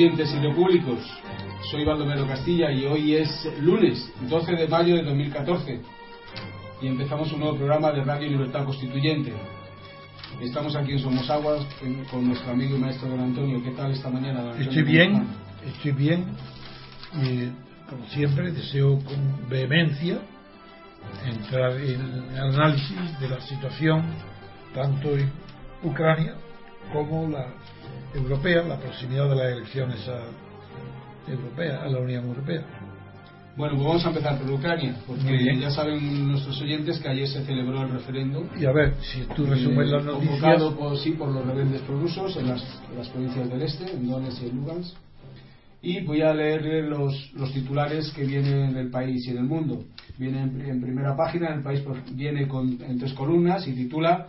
oyentes y públicos. Soy Baldomero Castilla y hoy es lunes, 12 de mayo de 2014. Y empezamos un nuevo programa de Radio Libertad Constituyente. Estamos aquí en Somosaguas en- con nuestro amigo y maestro don Antonio. ¿Qué tal esta mañana, don? Estoy bien, estoy bien y como siempre deseo con vehemencia entrar en el análisis de la situación tanto en Ucrania como la europea, la proximidad de las elecciones a, europeas, a la Unión Europea. Bueno, pues vamos a empezar por Ucrania, porque ya saben nuestros oyentes que ayer se celebró el referéndum. Y a ver, si tú resumes eh, las noticias, convocado por, sí, por los rebeldes prorrusos en las, en las provincias del este, en Donetsk y en Lugansk. Y voy a leer los, los titulares que vienen del país y del mundo. Viene en, en primera página, el país viene con, en tres columnas y titula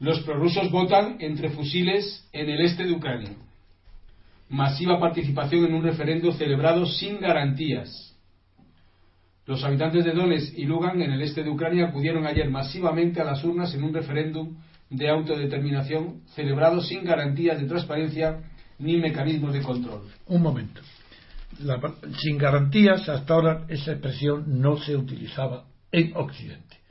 Los prorrusos votan entre fusiles en el este de Ucrania. Masiva participación en un referendo celebrado sin garantías. Los habitantes de Donetsk y Lugan, en el este de Ucrania, acudieron ayer masivamente a las urnas en un referéndum de autodeterminación celebrado sin garantías de transparencia ni mecanismos de control. un momento. La sin garantías, hasta ahora esa expresión no se utilizaba en Occidente.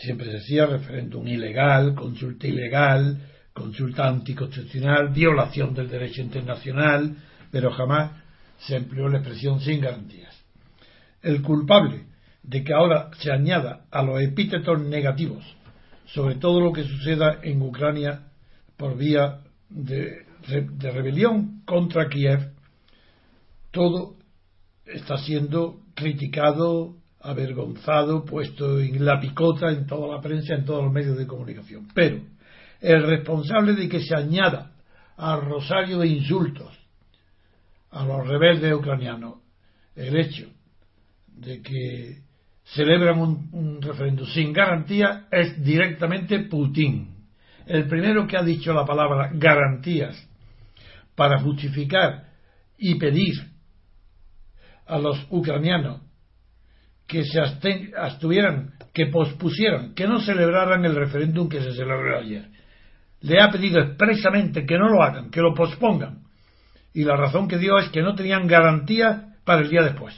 Siempre se decía referéndum ilegal, consulta ilegal, consulta anticonstitucional, violación del derecho internacional, pero jamás se empleó la expresión sin garantías. El culpable de que ahora se añada a los epítetos negativos sobre todo lo que suceda en Ucrania por vía de, de rebelión contra Kiev, todo está siendo criticado, avergonzado, puesto en la picota en toda la prensa, en todos los medios de comunicación. Pero el responsable de que se añada al rosario de insultos a los rebeldes ucranianos el hecho de que celebran un, un referéndum sin garantía es directamente Putin. El primero que ha dicho la palabra garantías para justificar y pedir a los ucranianos que se absten- abstuvieran, que pospusieran, que no celebraran el referéndum que se celebró ayer. Le ha pedido expresamente que no lo hagan, que lo pospongan. Y la razón que dio es que no tenían garantía para el día después.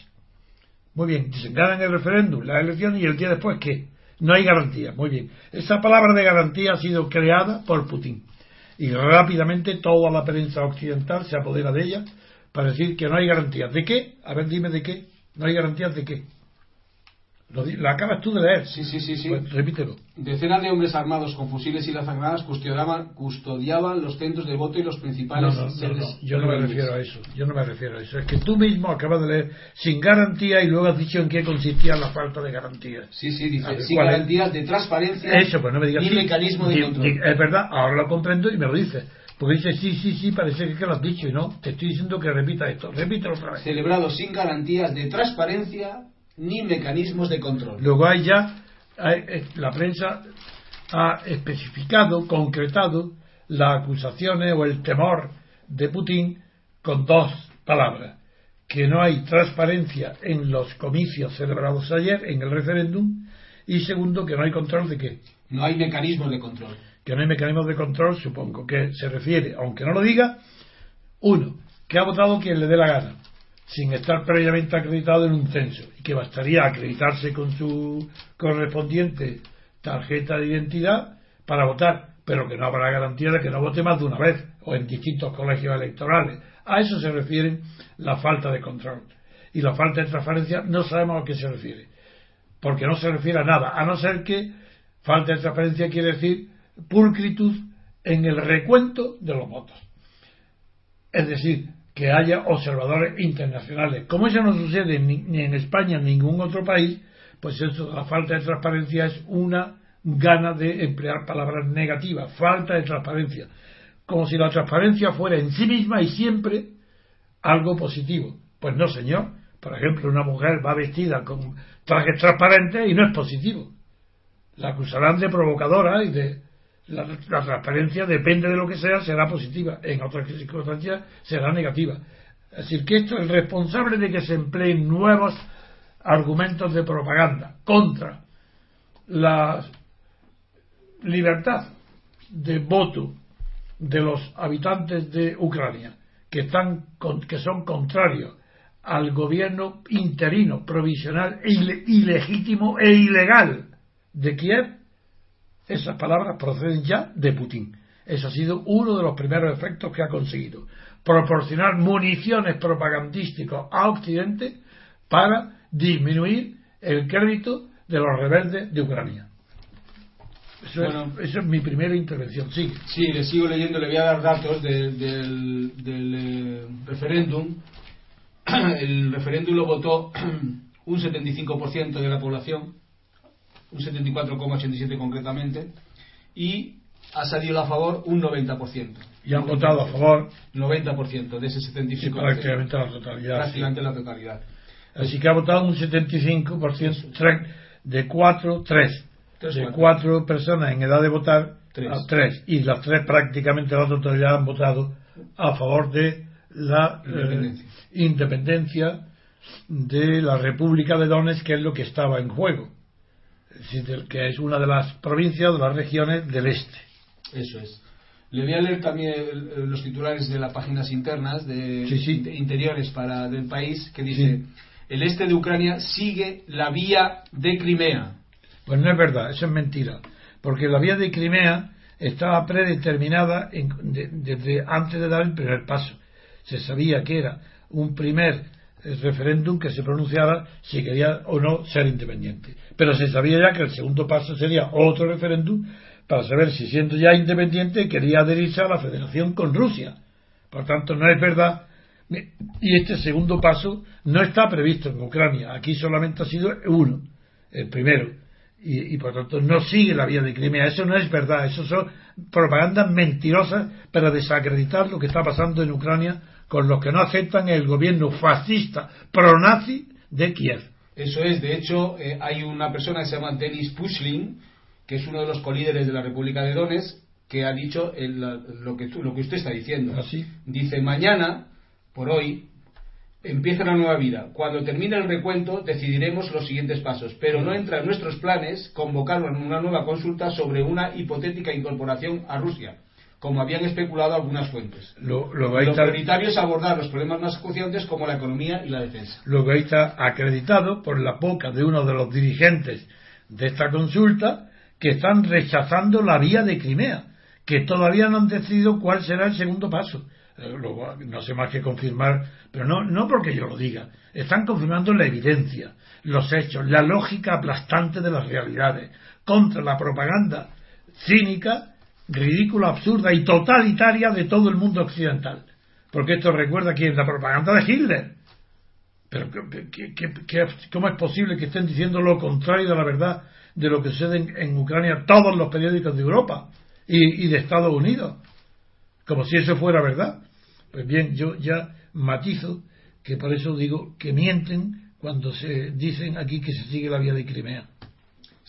Muy bien, dicen, ganan el referéndum, las elecciones y el día después, ¿qué? No hay garantía. Muy bien. Esa palabra de garantía ha sido creada por Putin. Y rápidamente toda la prensa occidental se apodera de ella para decir que no hay garantías. ¿De qué? A ver, dime de qué. ¿No hay garantías de qué? Lo, lo acabas tú de leer. Sí, sí, sí, sí. Pues repítelo. Decenas de hombres armados con fusiles y lanzagranadas custodiaban, custodiaban los centros de voto y los principales no, no, no, yo no me refiero a eso. Yo no me refiero a eso. Es que tú mismo acabas de leer sin garantía y luego has dicho en qué consistía la falta de garantías. Sí, sí, dice, sin garantías de transparencia Eso, pues no me digas ni sí. mecanismo de Di- control. di- Es verdad, ahora lo comprendo y me lo dices. Porque dices, sí, sí, sí, parece que lo has dicho y no. Te estoy diciendo que repita esto. Repítelo otra vez. Celebrado sin garantías de transparencia ni mecanismos de control. Luego hay ya, eh, la prensa ha especificado, concretado las acusaciones o el temor de Putin con dos palabras. Que no hay transparencia en los comicios celebrados ayer, en el referéndum, y segundo, que no hay control de qué. No hay mecanismos de control. Que no hay mecanismos de control, supongo que se refiere, aunque no lo diga, uno, que ha votado quien le dé la gana. Sin estar previamente acreditado en un censo y que bastaría acreditarse con su correspondiente tarjeta de identidad para votar, pero que no habrá garantía de que no vote más de una vez o en distintos colegios electorales. A eso se refiere la falta de control. Y la falta de transparencia no sabemos a qué se refiere, porque no se refiere a nada, a no ser que falta de transparencia quiere decir pulcritud en el recuento de los votos. Es decir, que haya observadores internacionales. Como eso no sucede ni en España ni en ningún otro país, pues eso, la falta de transparencia es una gana de emplear palabras negativas, falta de transparencia, como si la transparencia fuera en sí misma y siempre algo positivo. Pues no, señor. Por ejemplo, una mujer va vestida con trajes transparentes y no es positivo. La acusarán de provocadora y de la, transparencia depende de lo que sea, será positiva. En otras circunstancias será negativa. Es decir, que esto es responsable de que se empleen nuevos argumentos de propaganda contra la libertad de voto de los habitantes de Ucrania, que, están, que son contrarios al gobierno interino, provisional, e ilegítimo e ilegal de Kiev, esas palabras proceden ya de Putin. Ese ha sido uno de los primeros efectos que ha conseguido. Proporcionar municiones propagandísticas a Occidente para disminuir el crédito de los rebeldes de Ucrania. Eso, es, mi primera intervención. Sí. Sí, le sigo leyendo, le voy a dar datos del, eh, referéndum. El referéndum lo votó un 75% de la población, un 74,87 concretamente, y ha salido a favor un 90%. Y han votado a favor 90% de ese 75%. prácticamente la totalidad. Prácticamente la totalidad. Así que ha votado un 75%, de 4, 3. De 4 personas en edad de votar, a 3. Y las 3 prácticamente la totalidad han votado a favor de la independencia. Eh, independencia de la República de Donetsk, que es lo que estaba en juego. Que es una de las provincias, de las regiones del este. Eso es. Le voy a leer también los titulares de las páginas internas de, interiores para del país que dice el este de Ucrania sigue la vía de Crimea. Pues no es verdad, eso es mentira, porque la vía de Crimea estaba predeterminada desde antes de dar el primer paso. Se sabía que era un primer eh, referéndum que se pronunciara si quería o no ser independiente. Pero se sabía ya que el segundo paso sería otro referéndum para saber si siendo ya independiente quería adherirse a la federación con Rusia. Por tanto, no es verdad y este segundo paso no está previsto en Ucrania. Aquí solamente ha sido uno, el primero. Y, por tanto no sigue la vía de Crimea. Eso no es verdad. Eso son propagandas mentirosas para desacreditar lo que está pasando en Ucrania con los que no aceptan el gobierno fascista pro-nazi de Kiev. Eso es. De hecho, eh, hay una persona que se llama Denis Pushling, que es uno de los colíderes de la República de Donetsk, que ha dicho lo, que lo que usted está diciendo. ¿Ah, Dice, mañana por hoy, empieza una nueva vida. Cuando termine el recuento decidiremos los siguientes pasos, pero no entra en nuestros planes convocar una nueva consulta sobre una hipotética incorporación a Rusia, como habían especulado algunas fuentes. Lo, lo, prioritario es abordar los problemas más acuciantes como la economía y la defensa. Lo que está acreditado por la boca de uno de los dirigentes de esta consulta que están rechazando la vía de Crimea, que todavía no han decidido cuál será el segundo paso eh, no sé más que confirmar, pero no, no porque yo lo diga, están confirmando la evidencia, los hechos, la lógica aplastante de las realidades, contra la propaganda cínica, ridícula, absurda y totalitaria de todo el mundo occidental. Porque esto recuerda que es la propaganda de Hitler. Pero cómo es posible que estén diciendo lo contrario de la verdad de lo que sucede en, Ucrania todos los periódicos de Europa y de Estados Unidos? Como si eso fuera verdad. Pues bien, yo ya matizo que por eso digo que mienten cuando se dicen aquí que se sigue la vía de Crimea.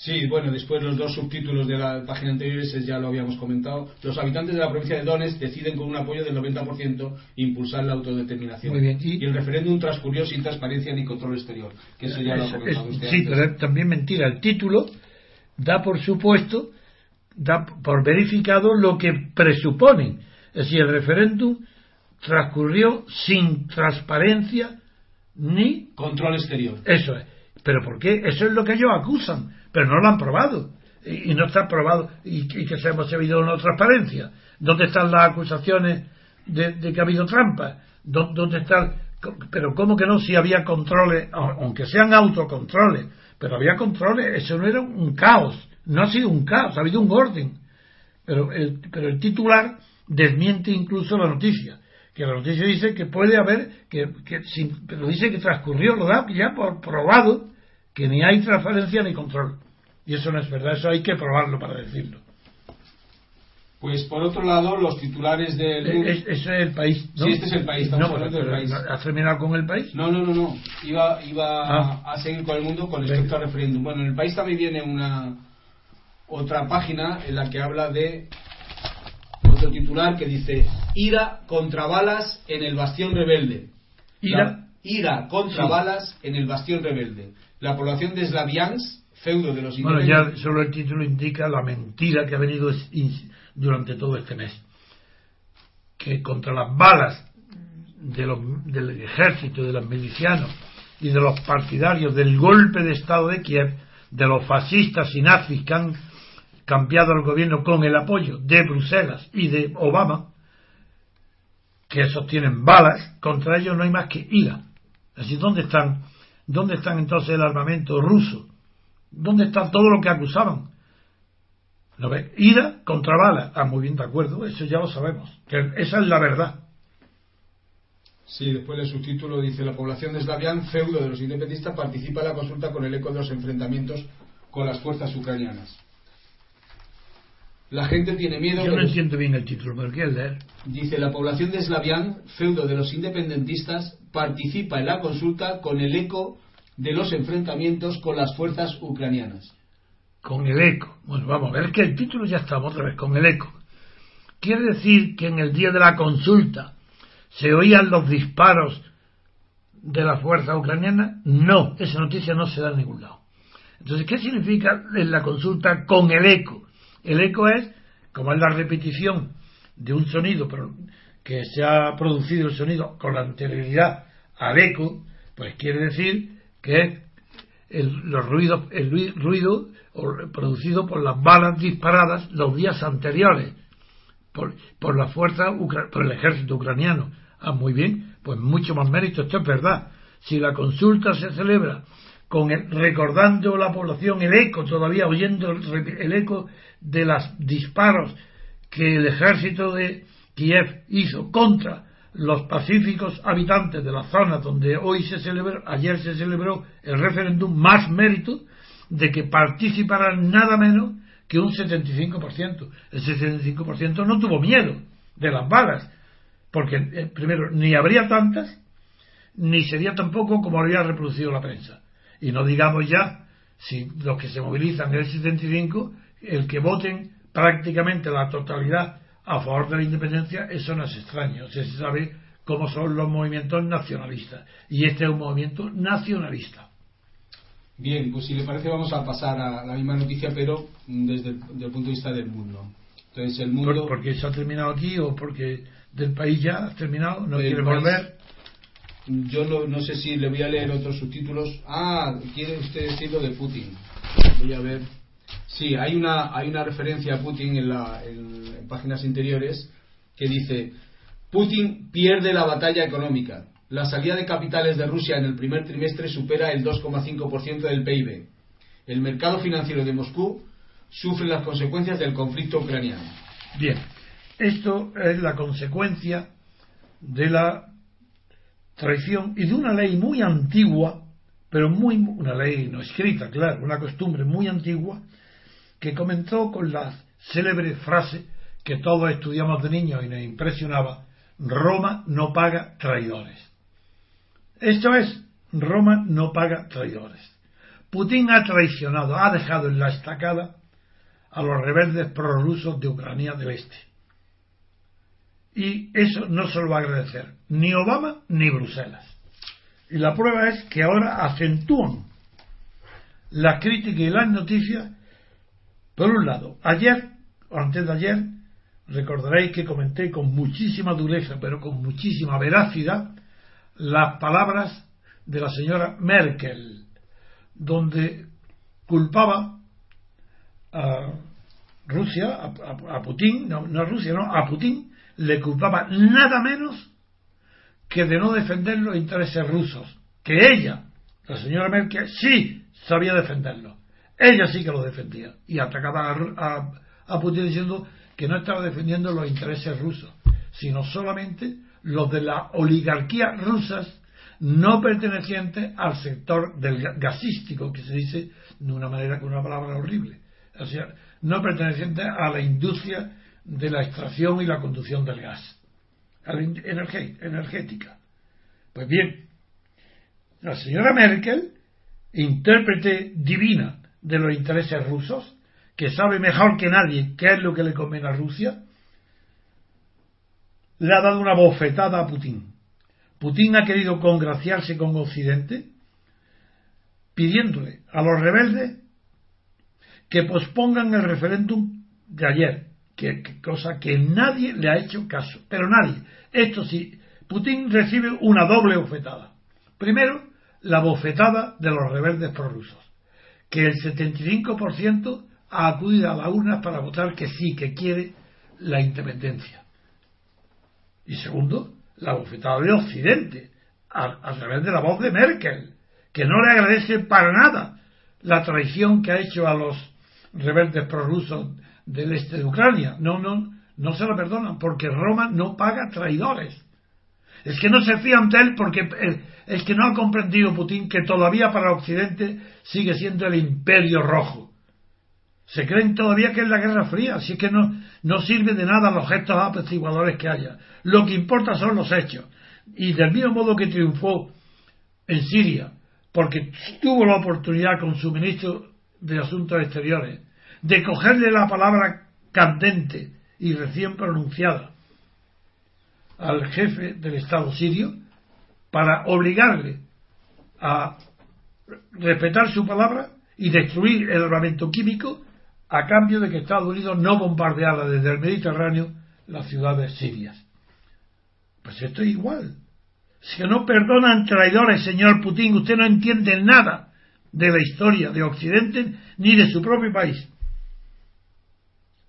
Sí, bueno, después los dos subtítulos de la página anterior ya lo habíamos comentado. Los habitantes de la provincia de Donetsk deciden con un apoyo del 90% impulsar la autodeterminación. Muy bien. ¿Y? el referéndum transcurrió sin transparencia ni control exterior. Que eso ya lo ha comentado usted Sí, pero también mentira. El título da por supuesto, da por verificado lo que presuponen. Es decir, el referéndum transcurrió sin transparencia ni Control exterior. Eso es. ¿Pero por qué? Eso es lo que ellos acusan, pero no lo han probado. Y, no está probado. Y, y que se hemos habido una transparencia. ¿Dónde están las acusaciones de, que ha habido trampa? ¿Dó- ¿Dónde están? Pero ¿cómo que no? Si había controles, aunque sean autocontroles, pero había controles, eso no era un caos. No ha sido un caos, ha habido un orden. Pero el, pero el titular desmiente incluso la noticia. Que la noticia dice que puede haber, que, que sin- pero dice que transcurrió, lo da ya por probado, que ni hay transparencia ni control. Y eso no es verdad, eso hay que probarlo para decirlo. Pues por otro lado, los titulares del E- es- ese es el país. ¿no? Sí, este es el país, estamos No, hablando del pero- país. ¿Has terminado con el país? No, no, no, no. Iba, iba Ah. a seguir con el mundo con respecto al referéndum. Bueno, en el país también viene una otra página en la que habla de otro titular que dice ira contra balas en el bastión rebelde. Ira. Ira contra Sí. balas en el bastión rebelde. La población de Slaviansk, feudo de los Bueno, ya solo el título indica la mentira que ha venido durante todo este mes. Que contra las balas de los- del ejército, de los milicianos y de los partidarios del golpe de Estado de Kiev, de los fascistas y nazis que han cambiado el gobierno con el apoyo de Bruselas y de Obama, que sostienen balas, contra ellos no hay más que ira. Así, ¿dónde están, dónde están entonces el armamento ruso? ¿Dónde está todo lo que acusaban? ¿Lo ve? Ira contra bala. Ah, muy bien, de acuerdo, eso ya lo sabemos. Esa es la verdad. Sí, después el subtítulo dice la población de Slaviansk, feudo de los independentistas, participa en la consulta con el eco de los enfrentamientos con las fuerzas ucranianas. La gente tiene miedo. Yo no los- entiendo bien el título, pero ¿qué es leer? Dice la población de Slaviansk, feudo de los independentistas, participa en la consulta con el eco de los enfrentamientos con las fuerzas ucranianas. Con el eco. Bueno, vamos a ver que el título ya estamos otra vez con el eco. ¿Quiere decir que en el día de la consulta se oían los disparos de la fuerza ucraniana? No, esa noticia no se da en ningún lado. Entonces, ¿qué significa en la consulta con el eco? El eco es, como es la repetición de un sonido pero que se ha producido el sonido con la anterioridad al eco, pues quiere decir que es el, los ruidos, el rui- ruido producido por las balas disparadas los días anteriores por, por la fuerza, por el ejército ucraniano. Ah, muy bien, pues mucho más mérito, esto es verdad. Si la consulta se celebra con el- recordando la población el eco, todavía oyendo el, el eco de los disparos que el ejército de Kiev hizo contra los pacíficos habitantes de la zona donde hoy se celebró, ayer se celebró el referéndum, más mérito de que participaran nada menos que un 75%. El 75% no tuvo miedo de las balas, porque eh, primero ni habría tantas, ni sería tampoco como habría reproducido la prensa. Y no digamos ya, si los que se movilizan el 75, el que voten prácticamente la totalidad a favor de la independencia, eso no es extraño. Se sabe cómo son los movimientos nacionalistas. Y este es un movimiento nacionalista. Bien, pues si le parece vamos a pasar a la misma noticia, pero desde el, desde el punto de vista del mundo. Entonces el mundo... ¿Por- ¿Porque se ha terminado aquí o porque del país ya has terminado? ¿No quiere volver? Yo no, no sé si le voy a leer otros subtítulos. Ah, quiere usted decir lo de Putin. Voy a ver. Sí, hay una, hay una referencia a Putin en, la, en, páginas interiores que dice: Putin pierde la batalla económica. La salida de capitales de Rusia en el primer trimestre supera el 2,5% del PIB. El mercado financiero de Moscú sufre las consecuencias del conflicto ucraniano. Bien, esto es la consecuencia de la traición y de una ley muy antigua, pero muy una ley no escrita, claro, una costumbre muy antigua que comenzó con la célebre frase que todos estudiamos de niños y nos impresionaba: Roma no paga traidores. Esto es, Roma no paga traidores. Putin ha traicionado, ha dejado en la estacada a los rebeldes prorrusos de Ucrania del Este. Y eso no se lo va a agradecer ni Obama ni Bruselas. Y la prueba es que ahora acentúan las críticas y las noticias. Por un lado, ayer o antes de ayer, recordaréis que comenté con muchísima dureza, pero con muchísima veracidad, las palabras de la señora Merkel, donde culpaba a Rusia, a, Putin, no, no a Rusia, no, a Putin, le culpaba nada menos que de no defender los intereses rusos, que ella, la señora Merkel, sí sabía defenderlos. Ella sí que lo defendía y atacaba a, a Putin diciendo que no estaba defendiendo los intereses rusos, sino solamente los de la oligarquía rusas no pertenecientes al sector del gasístico, que se dice de una manera con una palabra horrible, o sea, no pertenecientes a la industria de la extracción y la conducción del gas, energética. Pues bien, la señora Merkel, intérprete divina de los intereses rusos, que sabe mejor que nadie qué es lo que le conviene a Rusia, le ha dado una bofetada a Putin. Putin ha querido congraciarse con Occidente pidiéndole a los rebeldes que pospongan el referéndum de ayer, que, cosa que nadie le ha hecho caso, pero nadie. Esto sí, Putin recibe una doble bofetada. Primero, la bofetada de los rebeldes prorrusos, que el 75% ha acudido a las urnas para votar que sí, que quiere la independencia. Y segundo, la bofetada de Occidente, a, través de la voz de Merkel, que no le agradece para nada la traición que ha hecho a los rebeldes prorrusos del este de Ucrania. No, no, no se lo perdonan, porque Roma no paga traidores. Es que no se fían de él porque eh, es que no ha comprendido Putin que todavía para Occidente sigue siendo el imperio rojo. Se creen todavía que es la Guerra Fría, así que no, no sirve de nada los gestos apaciguadores que haya. Lo que importa son los hechos. Y del mismo modo que triunfó en Siria, porque tuvo la oportunidad con su ministro de Asuntos Exteriores de cogerle la palabra candente y recién pronunciada al jefe del Estado sirio para obligarle a respetar su palabra y destruir el armamento químico a cambio de que Estados Unidos no bombardeara desde el Mediterráneo las ciudades sirias. Pues esto es igual. Si no perdonan traidores, señor Putin, usted no entiende nada de la historia de Occidente ni de su propio país.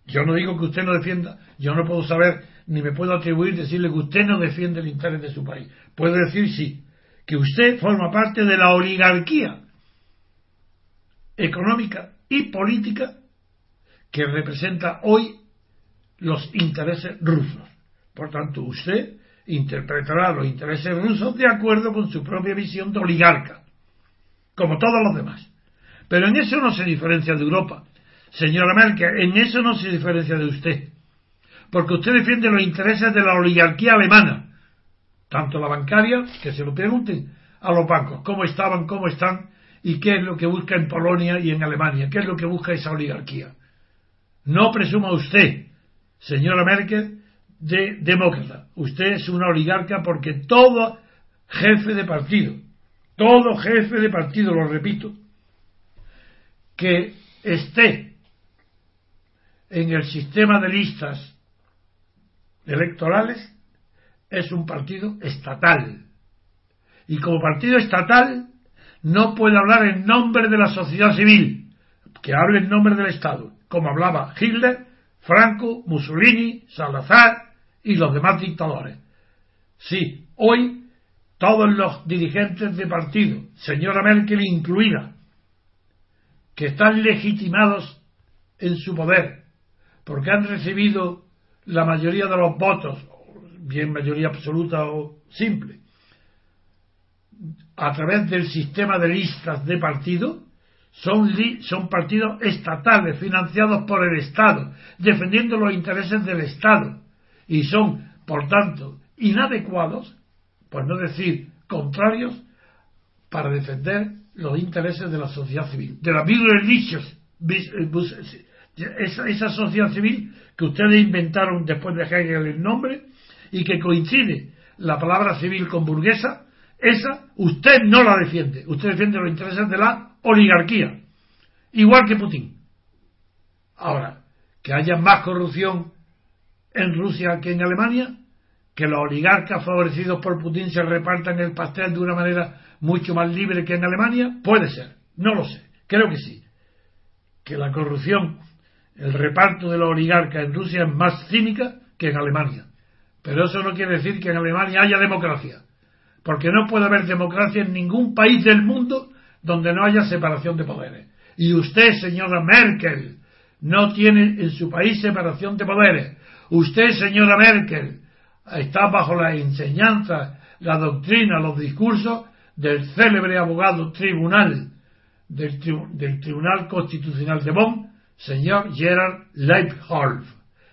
Yo no digo que usted no defienda, yo no puedo saber ni me puedo atribuir decirle que usted no defiende el interés de su país. Puedo decir sí, que usted forma parte de la oligarquía económica y política que representa hoy los intereses rusos. Por tanto, usted interpretará los intereses rusos de acuerdo con su propia visión de oligarca, como todos los demás. Pero en eso no se diferencia de Europa. Señora Merkel, en eso no se diferencia de usted. Porque usted defiende los intereses de la oligarquía alemana, tanto la bancaria, que se lo pregunten a los bancos, cómo estaban, cómo están y qué es lo que busca en Polonia y en Alemania, qué es lo que busca esa oligarquía. No presuma usted, señora Merkel, de demócrata. Usted es una oligarca porque todo jefe de partido, todo jefe de partido, lo repito, que esté en el sistema de listas electorales es un partido estatal. Y como partido estatal no puede hablar en nombre de la sociedad civil, que hable en nombre del Estado como hablaba Hitler, Franco, Mussolini, Salazar y los demás dictadores. Sí, hoy todos los dirigentes de partido, señora Merkel incluida, que están legitimados en su poder, porque han recibido la mayoría de los votos, bien mayoría absoluta o simple, a través del sistema de listas de partido, son, son partidos estatales financiados por el Estado, defendiendo los intereses del Estado y son, por tanto, inadecuados, por no decir contrarios, para defender los intereses de la sociedad civil, de la Religious, esa, sociedad civil que ustedes inventaron después de Hegel el nombre y que coincide la palabra civil con burguesa, esa usted no la defiende, usted defiende los intereses de la oligarquía, igual que Putin. Ahora, que haya más corrupción en Rusia que en Alemania, que los oligarcas favorecidos por Putin se repartan el pastel de una manera mucho más libre que en Alemania? Puede ser, no lo sé, creo que sí. Que la corrupción, el reparto de los oligarcas en Rusia es más cínica que en Alemania. Pero eso no quiere decir que en Alemania haya democracia. Porque no puede haber democracia en ningún país del mundo donde no haya separación de poderes. Y usted, señora Merkel, no tiene en su país separación de poderes. Usted, señora Merkel, está bajo la enseñanza, la doctrina, los discursos del célebre abogado tribunal del, del Tribunal Constitucional de Bonn, señor Gerard Leibholz,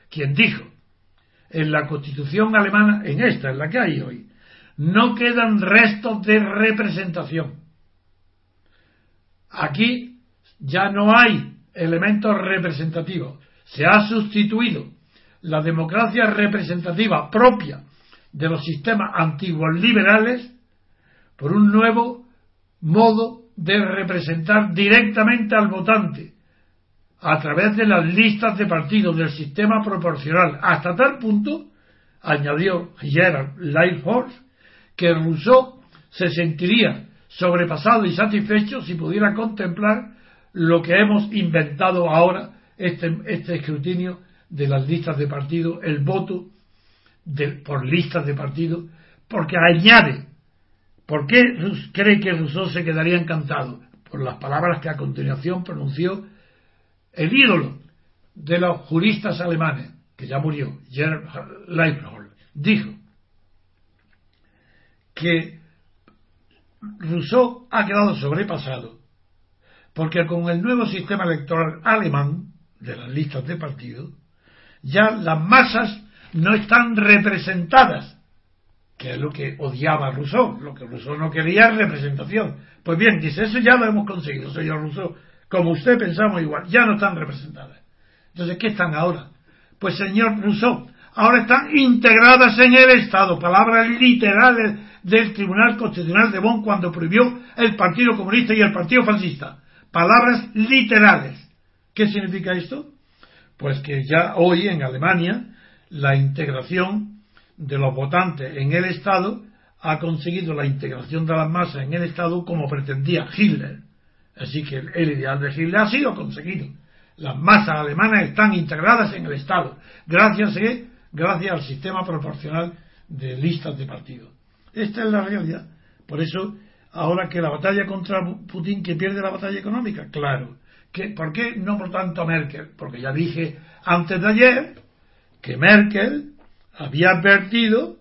quien dijo en la Constitución alemana, en esta, en la que hay hoy, no quedan restos de representación. Aquí ya no hay elementos representativos. Se ha sustituido la democracia representativa propia de los sistemas antiguos liberales por un nuevo modo de representar directamente al votante a través de las listas de partidos del sistema proporcional, hasta tal punto, añadió Gerard Lightforce, que Rousseau se sentiría sobrepasado y satisfecho si pudiera contemplar lo que hemos inventado ahora, este, este escrutinio de las listas de partido, el voto por listas de partido, porque añade, ¿por qué cree que Rousseau se quedaría encantado? Por las palabras que a continuación pronunció el ídolo de los juristas alemanes, que ya murió, Gerhard Leibniz, dijo que Rousseau ha quedado sobrepasado porque con el nuevo sistema electoral alemán de las listas de partido ya las masas no están representadas, que es lo que odiaba Rousseau, lo que Rousseau no quería es representación. Pues bien, dice, eso ya lo hemos conseguido, señor Rousseau, como usted pensamos igual, ya no están representadas. Entonces, ¿qué están ahora? Pues señor Rousseau, ahora están integradas en el Estado, palabras literales del Tribunal Constitucional de Bonn cuando prohibió el Partido Comunista y el Partido Fascista. Palabras literales. ¿Qué significa esto? Pues que ya hoy en Alemania la integración de los votantes en el Estado ha conseguido la integración de las masas en el Estado como pretendía Hitler. Así que el ideal de Hitler ha sido conseguido. Las masas alemanas están integradas en el Estado, gracias, a, gracias al sistema proporcional de listas de partidos. Esta es la realidad. Por eso, ahora que la batalla contra Putin, que pierde la batalla económica, claro, ¿Por qué no por tanto Merkel? Porque ya dije antes de ayer que Merkel había advertido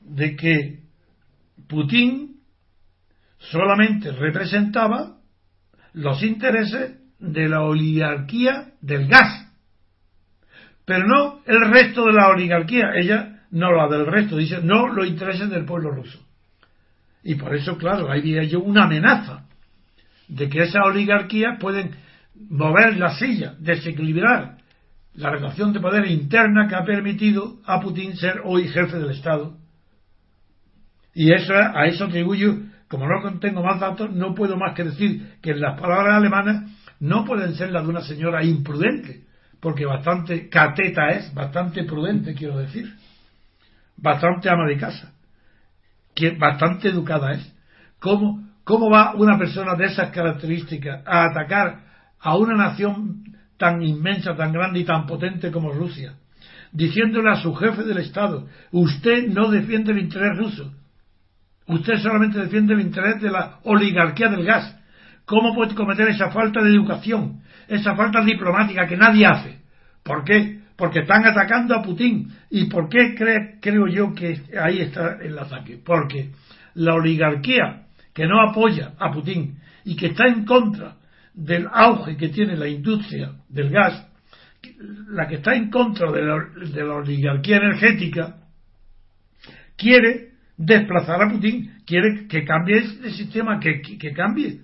de que Putin solamente representaba los intereses de la oligarquía del gas, pero no el resto de la oligarquía. Ella no la del resto, dice no los intereses del pueblo ruso. Y por eso, claro, ahí había yo una amenaza de que esas oligarquías pueden mover la silla, desequilibrar la relación de poder interna que ha permitido a Putin ser hoy jefe del Estado. Y eso, a eso atribuyo, como no contengo más datos, no puedo más que decir que las palabras alemanas no pueden ser las de una señora imprudente, porque bastante cateta es, bastante prudente, quiero decir, bastante ama de casa, que bastante educada es. ¿Cómo ¿Cómo va una persona de esas características a atacar a una nación tan inmensa, tan grande y tan potente como Rusia? Diciéndole a su jefe del Estado, usted no defiende el interés ruso, usted solamente defiende el interés de la oligarquía del gas. ¿Cómo puede cometer esa falta de educación, esa falta diplomática que nadie hace? ¿Por qué? Porque están atacando a Putin. ¿Y por qué creo yo que ahí está el ataque? Porque la oligarquía que no apoya a Putin y que está en contra del auge que tiene la industria del gas, la que está en contra de la, oligarquía energética, quiere desplazar a Putin, quiere que cambie el sistema, que, que cambie.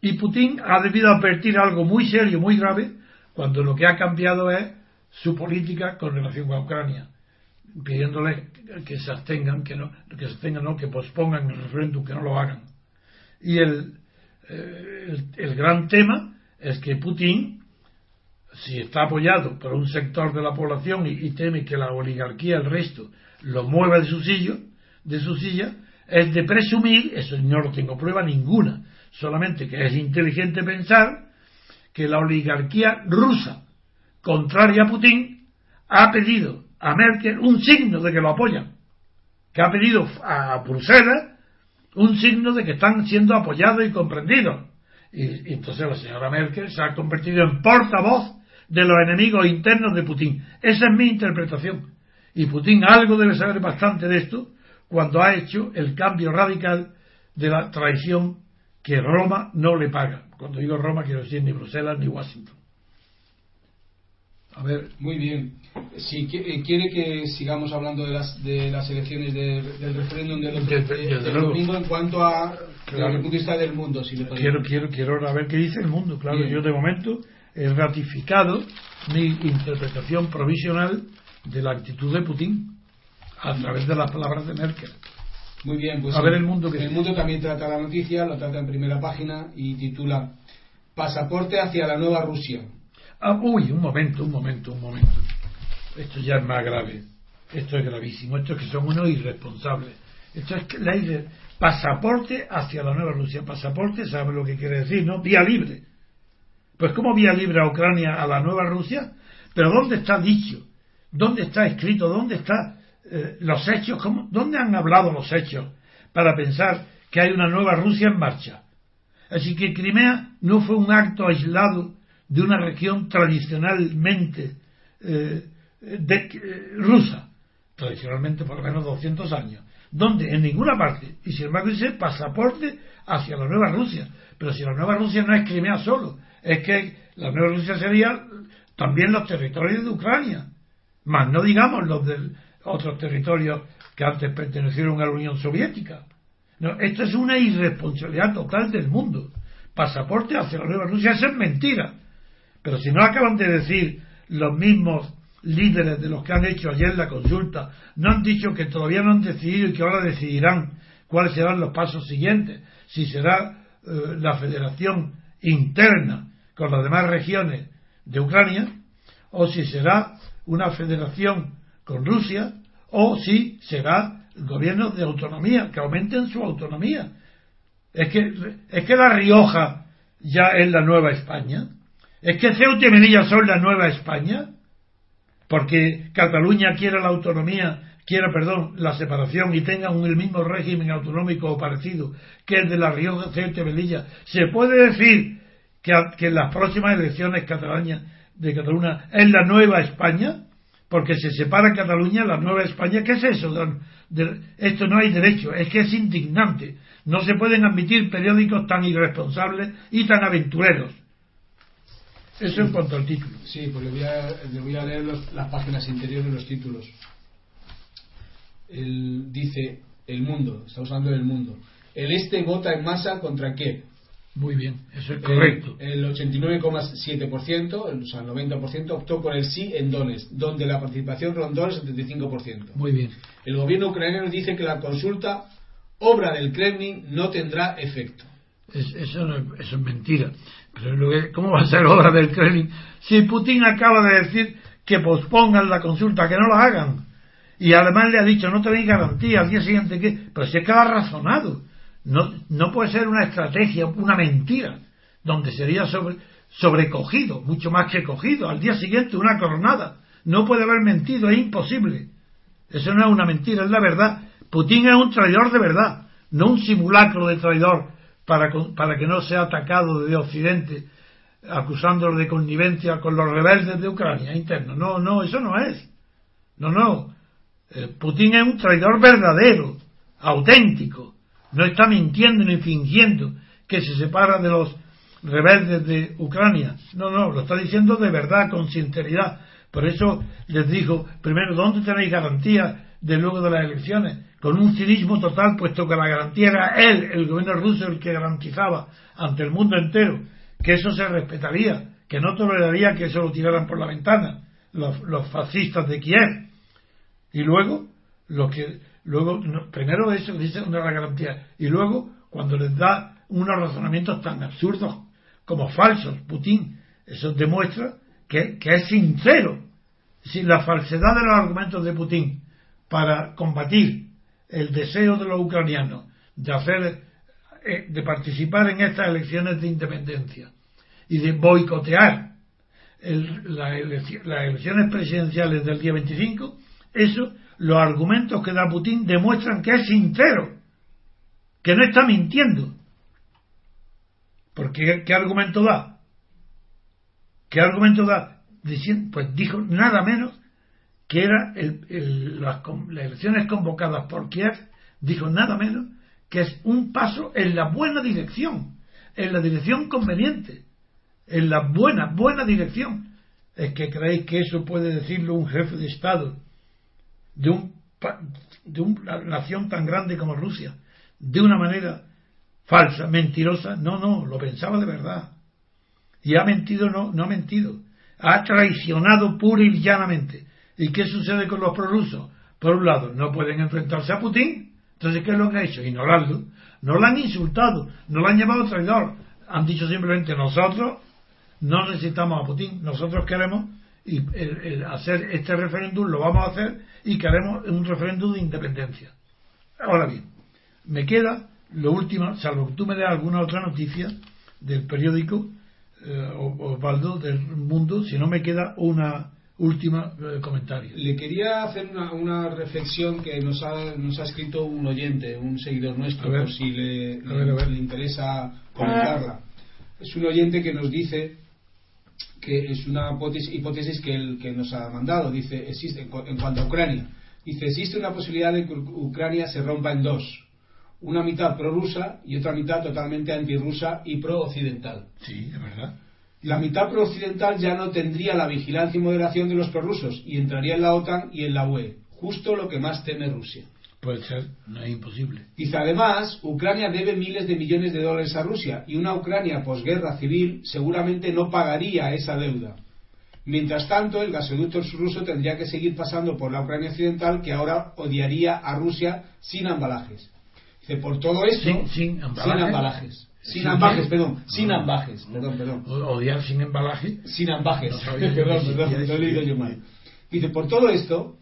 Y Putin ha debido advertir algo muy serio, muy grave, cuando lo que ha cambiado es su política con relación a Ucrania, pidiéndole que se abstengan, que no, que se abstengan, no, que pospongan el referéndum, que no lo hagan. Y el, eh, el, gran tema es que Putin si está apoyado por un sector de la población y, y teme que la oligarquía, el resto, lo mueva de su silla, de su silla, es de presumir, eso no lo tengo prueba ninguna, solamente que es inteligente pensar que la oligarquía rusa, contraria a Putin, ha pedido a Merkel un signo de que lo apoyan, que ha pedido a Bruselas un signo de que están siendo apoyados y comprendidos. Y, y entonces la señora Merkel se ha convertido en portavoz de los enemigos internos de Putin. Esa es mi interpretación. Y Putin algo debe saber bastante de esto cuando ha hecho el cambio radical de la traición que Roma no le paga. Cuando digo Roma quiero decir ni Bruselas ni Washington. A ver, Muy bien. Si eh, quiere que sigamos hablando de las, de las elecciones de- del referéndum del, otro- de- del domingo en cuanto a Claro. desde el punto de vista del mundo, si le parece. quiero, quiero, quiero ahora ver qué dice el mundo. Claro, Bien. yo de momento he ratificado mi interpretación provisional de la actitud de Putin a través de las palabras de Merkel. Muy bien, pues A ver el mundo que el mundo también trata la noticia, lo trata en primera página y titula Pasaporte hacia la nueva Rusia. Ah, uy, un momento, un momento, un momento. Esto ya es más grave. Esto es gravísimo. Esto es que son unos irresponsables. Esto es que la ide- pasaporte hacia la nueva Rusia. Pasaporte, ¿sabe lo que quiere decir? ¿No? Vía libre. Pues ¿cómo vía libre a Ucrania a la nueva Rusia? Pero ¿dónde está dicho? ¿Dónde está escrito? ¿Dónde están los hechos? ¿Cómo- ¿Dónde han hablado los hechos para pensar que hay una nueva Rusia en marcha? Así que Crimea no fue un acto aislado de una región tradicionalmente eh, eh, rusa, tradicionalmente por lo menos 200 años, donde en ninguna parte, y sin embargo dice pasaporte hacia la nueva Rusia, pero si la nueva Rusia no es Crimea solo, es que la nueva Rusia sería también los territorios de Ucrania, más no digamos los de otros territorios que antes pertenecieron a la Unión Soviética. No, esto es una irresponsabilidad total del mundo. Pasaporte hacia la nueva Rusia, eso es mentira. Pero si no acaban de decir los mismos líderes de los que han hecho ayer la consulta, no han dicho que todavía no han decidido y que ahora decidirán cuáles serán los pasos siguientes, si será eh, la federación interna con las demás regiones de Ucrania, o si será una federación con Rusia, o si será el gobierno de autonomía, que aumenten su autonomía. Es que, es que La Rioja ya es la nueva España. Es que Ceuta y Melilla son la nueva España. Porque Cataluña quiere la autonomía, quiere, perdón, la separación y tenga el mismo régimen autonómico o parecido que el de La Rioja, Ceuta y Melilla. ¿Se puede decir que, que en las próximas elecciones catalaña, de Cataluña es la nueva España? Porque se separa Cataluña, la nueva España. ¿Qué es eso? De- de- esto no hay derecho, es que es indignante. No se pueden admitir periódicos tan irresponsables y tan aventureros. Eso en cuanto al título. Sí, pues le voy a, leer las páginas interiores, los títulos. El- dice El Mundo, estamos hablando del mundo. El Este vota en masa contra Kiev. Muy bien, eso es correcto. El, el 89,7%, el- o sea, el 90%, optó por el sí en Donetsk, donde la participación rondó el 75%. Muy bien. El gobierno ucraniano dice que la consulta, obra del Kremlin, no tendrá efecto. Es- eso, no es, eso es mentira. Pero ¿cómo va a ser obra del Kremlin? Si Putin acaba de decir que pospongan la consulta, que no la hagan. Y además le ha dicho, no tenéis garantía al día siguiente que... Pero si es que ha razonado. No, no puede ser una estrategia, una mentira, donde sería sobre, sobrecogido, mucho más que cogido. Al día siguiente una coronada. No puede haber mentido, es imposible. Eso no es una mentira, es la verdad. Putin es un traidor de verdad, no un simulacro de traidor para, para que no sea atacado desde Occidente, acusándolo de connivencia con los rebeldes de Ucrania interno. No, no, eso no es. No, no. Eh, Putin es un traidor verdadero, auténtico. No está mintiendo ni fingiendo que se separa de los rebeldes de Ucrania. No, no, lo está diciendo de verdad, con sinceridad. Por eso les dijo, primero, ¿dónde tenéis garantía de luego de las elecciones? Con un cinismo total, puesto que la garantía era él, el gobierno ruso, el que garantizaba ante el mundo entero que eso se respetaría, que no toleraría que eso lo tiraran por la ventana los, los fascistas de Kiev. Y luego, lo que, luego, no, primero eso dice una garantía, y luego, cuando les da unos razonamientos tan absurdos como falsos, Putin, eso demuestra que, que es sincero. Si la falsedad de los argumentos de Putin para combatir el deseo de los ucranianos de hacer eh, de participar en estas elecciones de independencia y de boicotear el, la las elecciones presidenciales del día 25, eso, los argumentos que da Putin demuestran que es sincero, que no está mintiendo. Porque ¿qué argumento da? ¿Qué argumento da? Pues dijo nada menos que era el, las, las elecciones convocadas por Kiev, dijo nada menos que es un paso en la buena dirección, en la dirección conveniente, en la buena, buena dirección. ¿Es que creéis que eso puede decirlo un jefe de Estado de, un, de una nación tan grande como Rusia, de una manera falsa, mentirosa? No, no, lo pensaba de verdad. Y ha mentido, no, no ha mentido. Ha traicionado pura y llanamente. ¿Y qué sucede con los prorrusos? Por un lado, no pueden enfrentarse a Putin, entonces, ¿qué es lo que ha hecho? Ignorarlo. No lo han insultado, no lo han llamado traidor. Han dicho simplemente, nosotros no necesitamos a Putin, nosotros queremos y hacer este referéndum, lo vamos a hacer y queremos un referéndum de independencia. Ahora bien, me queda lo último, salvo que tú me des alguna otra noticia del periódico eh, Osvaldo del mundo, si no me queda una última eh, comentario. Le quería hacer una, una reflexión que nos ha, nos ha escrito un oyente, un seguidor nuestro, por si le, ver, interesa comentarla. Es un oyente que nos dice que es una hipótesis, hipótesis que, el, que nos ha mandado. Dice, existe, en, en cuanto a Ucrania, dice, existe una posibilidad de que Ucrania se rompa en dos. Una mitad prorrusa y otra mitad totalmente antirrusa y pro-occidental. Sí, es verdad la mitad pro-occidental ya no tendría la vigilancia y moderación de los prorrusos y entraría en la OTAN y en la UE, justo lo que más teme Rusia. Puede ser, no es imposible. Dice además, Ucrania debe miles de millones de dólares a Rusia y una Ucrania posguerra civil seguramente no pagaría esa deuda. Mientras tanto, el gasoducto ruso tendría que seguir pasando por la Ucrania occidental que ahora odiaría a Rusia sin embalajes. Dice, por todo esto, sin, sin embalajes. Sin embalajes. Sin ambajes, perdón. Sin ambajes. Perdón, perdón. Odiar sin embalaje. Sin ambajes. No, perdón, perdón. Lo he leído yo mal. Dice, por todo esto,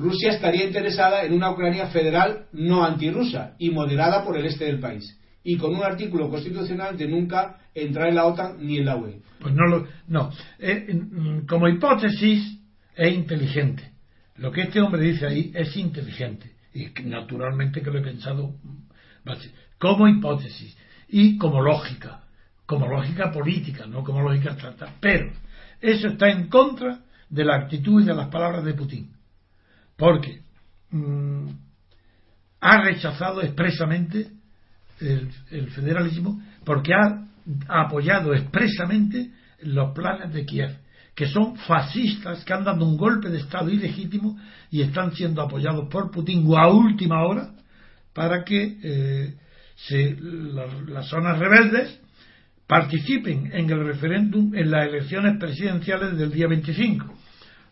Rusia estaría interesada en una Ucrania federal no antirrusa y moderada por el este del país. Y con un artículo constitucional de nunca entrar en la OTAN ni en la UE. Pues no lo. No. Eh, como hipótesis, es inteligente. Lo que este hombre dice ahí es inteligente. Y naturalmente que lo he pensado. Como hipótesis y como lógica, como lógica política, no como lógica abstracta. Pero eso está en contra de la actitud y de las palabras de Putin, porque mmm, ha rechazado expresamente el, federalismo, porque ha, apoyado expresamente los planes de Kiev, que son fascistas, que han dado un golpe de Estado ilegítimo y están siendo apoyados por Putin a última hora para que eh, se, la, las zonas rebeldes participen en el referéndum en las elecciones presidenciales del día 25.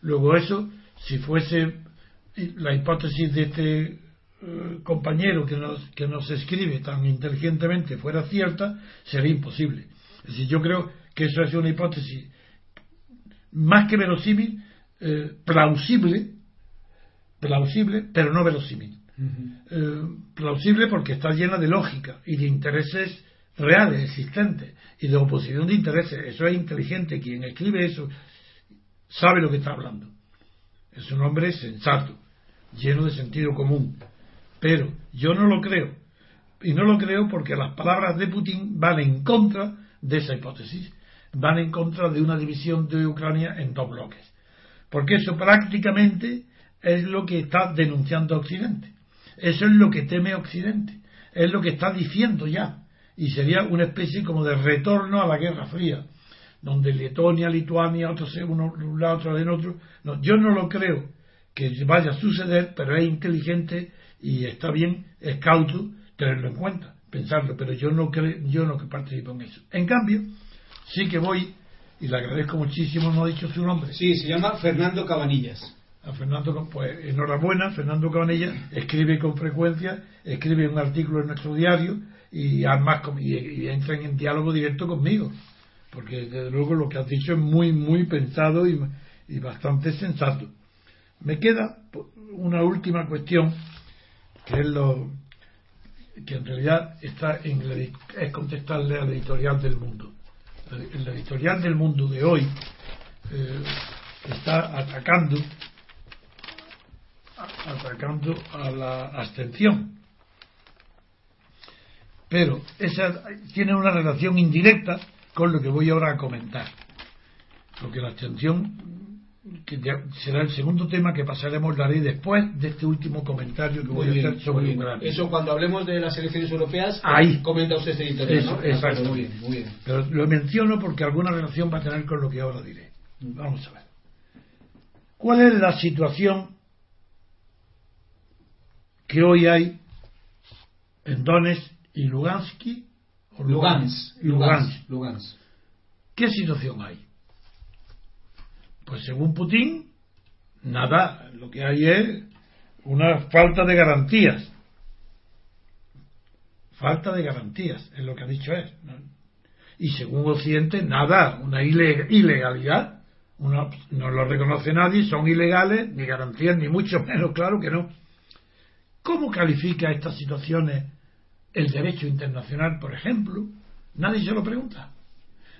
Luego eso, si fuese la hipótesis de este uh, compañero que nos, que nos escribe tan inteligentemente fuera cierta, sería imposible. Es decir, yo creo que eso es una hipótesis más que verosímil, eh, plausible, plausible, pero no verosímil. Eh, plausible porque está llena de lógica y de intereses reales, existentes, y de oposición de intereses. Eso es inteligente. Quien escribe eso sabe lo que está hablando. Es un hombre sensato, lleno de sentido común. Pero yo no lo creo. Y no lo creo porque las palabras de Putin van en contra de esa hipótesis. Van en contra de una división de Ucrania en dos bloques. Porque eso prácticamente es lo que está denunciando Occidente. Eso es lo que teme Occidente, es lo que está diciendo ya, y sería una especie como de retorno a la Guerra Fría, donde Letonia, Lituania, otros uno un lado, otro en otro. No, yo no lo creo que vaya a suceder, pero es inteligente y está bien, es cauto tenerlo en cuenta, pensarlo, pero yo no creo, yo no participo en eso. En cambio, sí que voy, y le agradezco muchísimo, no ha dicho su nombre. Sí, se llama Fernando Cabanillas a Fernando, pues enhorabuena, Fernando Cabanella escribe con frecuencia, escribe un artículo en nuestro diario y además y, y entra en diálogo directo conmigo. porque desde luego lo que has dicho es muy, muy pensado y, y bastante sensato. Me queda una última cuestión, que es lo que en realidad está en es contestarle al editorial del mundo. El editorial del mundo de hoy eh, está atacando atacando a la abstención pero esa tiene una relación indirecta con lo que voy ahora a comentar porque la abstención que será el segundo tema que pasaremos la ley después de este último comentario que voy a hacer sobre Ucrania. Eso cuando hablemos de las elecciones europeas, ahí comenta usted este interés, Eso, exacto. Muy bien, muy bien. Pero lo menciono porque alguna relación va a tener con lo que ahora diré. Vamos a ver. ¿Cuál es la situación que hoy hay en Donetsk y Lugansk? Lugansk, Lugansk. Lugansk. ¿Qué situación hay? Pues según Putin, nada, lo que hay es una falta de garantías. Falta de garantías, es lo que ha dicho él. Y según Occidente, nada, una ilegalidad. no lo reconoce nadie, son ilegales, ni garantías, ni mucho menos, claro que no. ¿Cómo califica estas situaciones el derecho internacional, por ejemplo? Nadie se lo pregunta.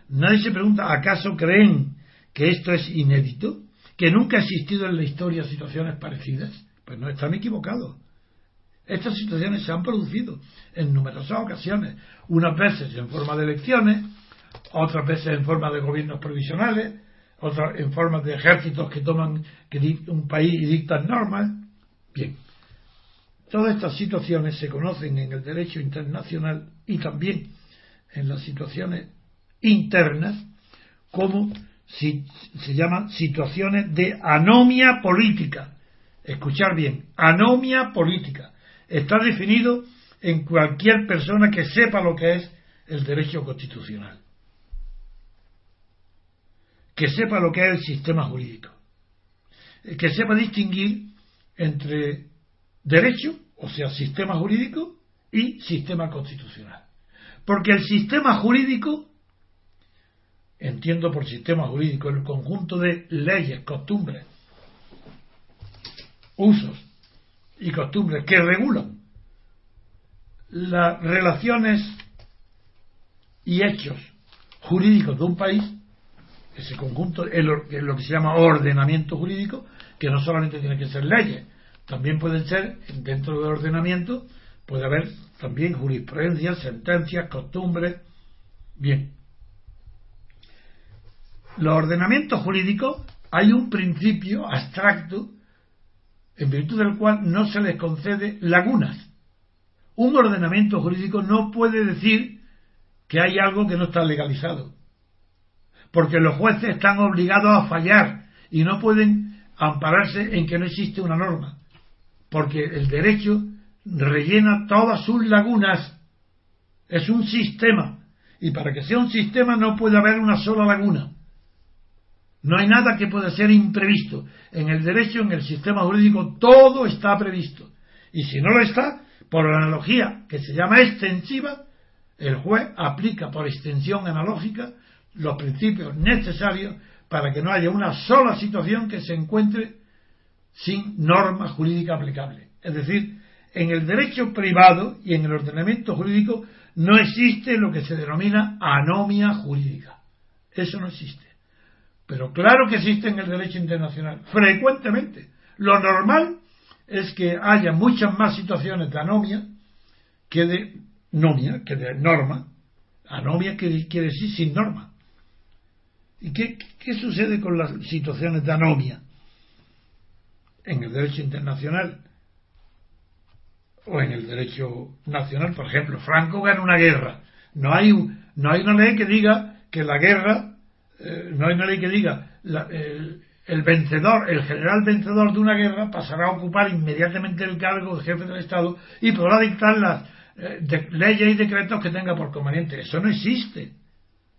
Nadie se pregunta, ¿acaso creen que esto es inédito, que nunca ha existido en la historia situaciones parecidas, pues no están equivocados. Estas situaciones se han producido en numerosas ocasiones, unas veces en forma de elecciones, otras veces en forma de gobiernos provisionales, otras en forma de ejércitos que toman un país y dictan normas. Bien, todas estas situaciones se conocen en el derecho internacional y también en las situaciones internas como si, se llaman situaciones de anomia política. Escuchar bien, anomia política. Está definido en cualquier persona que sepa lo que es el derecho constitucional. Que sepa lo que es el sistema jurídico. Que sepa distinguir entre derecho, o sea, sistema jurídico, y sistema constitucional. Porque el sistema jurídico entiendo por sistema jurídico el conjunto de leyes, costumbres, usos y costumbres que regulan las relaciones y hechos jurídicos de un país, ese conjunto es lo, que se llama ordenamiento jurídico, que no solamente tiene que ser leyes, también pueden ser, dentro del ordenamiento, puede haber también jurisprudencia, sentencias, costumbres. Bien, los ordenamientos jurídicos hay un principio abstracto en virtud del cual no se les concede lagunas. Un ordenamiento jurídico no puede decir que hay algo que no está legalizado, porque los jueces están obligados a fallar y no pueden ampararse en que no existe una norma, porque el derecho rellena todas sus lagunas. Es un sistema, y para que sea un sistema no puede haber una sola laguna. No hay nada que pueda ser imprevisto. En el derecho, en el sistema jurídico, todo está previsto. Y si no lo está, por la analogía que se llama extensiva, el juez aplica por extensión analógica los principios necesarios para que no haya una sola situación que se encuentre sin norma jurídica aplicable. Es decir, en el derecho privado y en el ordenamiento jurídico no existe lo que se denomina anomia jurídica. Eso no existe. Pero claro que existe en el derecho internacional, frecuentemente. Lo normal es que haya muchas más situaciones de anomia que de nomia, que de norma. Anomia quiere decir sin norma. ¿Y qué, qué sucede con las situaciones de anomia? En el derecho internacional o en el derecho nacional, por ejemplo, Franco gana una guerra. No hay, no hay una ley que diga que la guerra eh, no hay una ley que diga el, vencedor, el general vencedor de una guerra pasará a ocupar inmediatamente el cargo de jefe del Estado y podrá dictar las eh, leyes y decretos que tenga por conveniente. Eso no existe.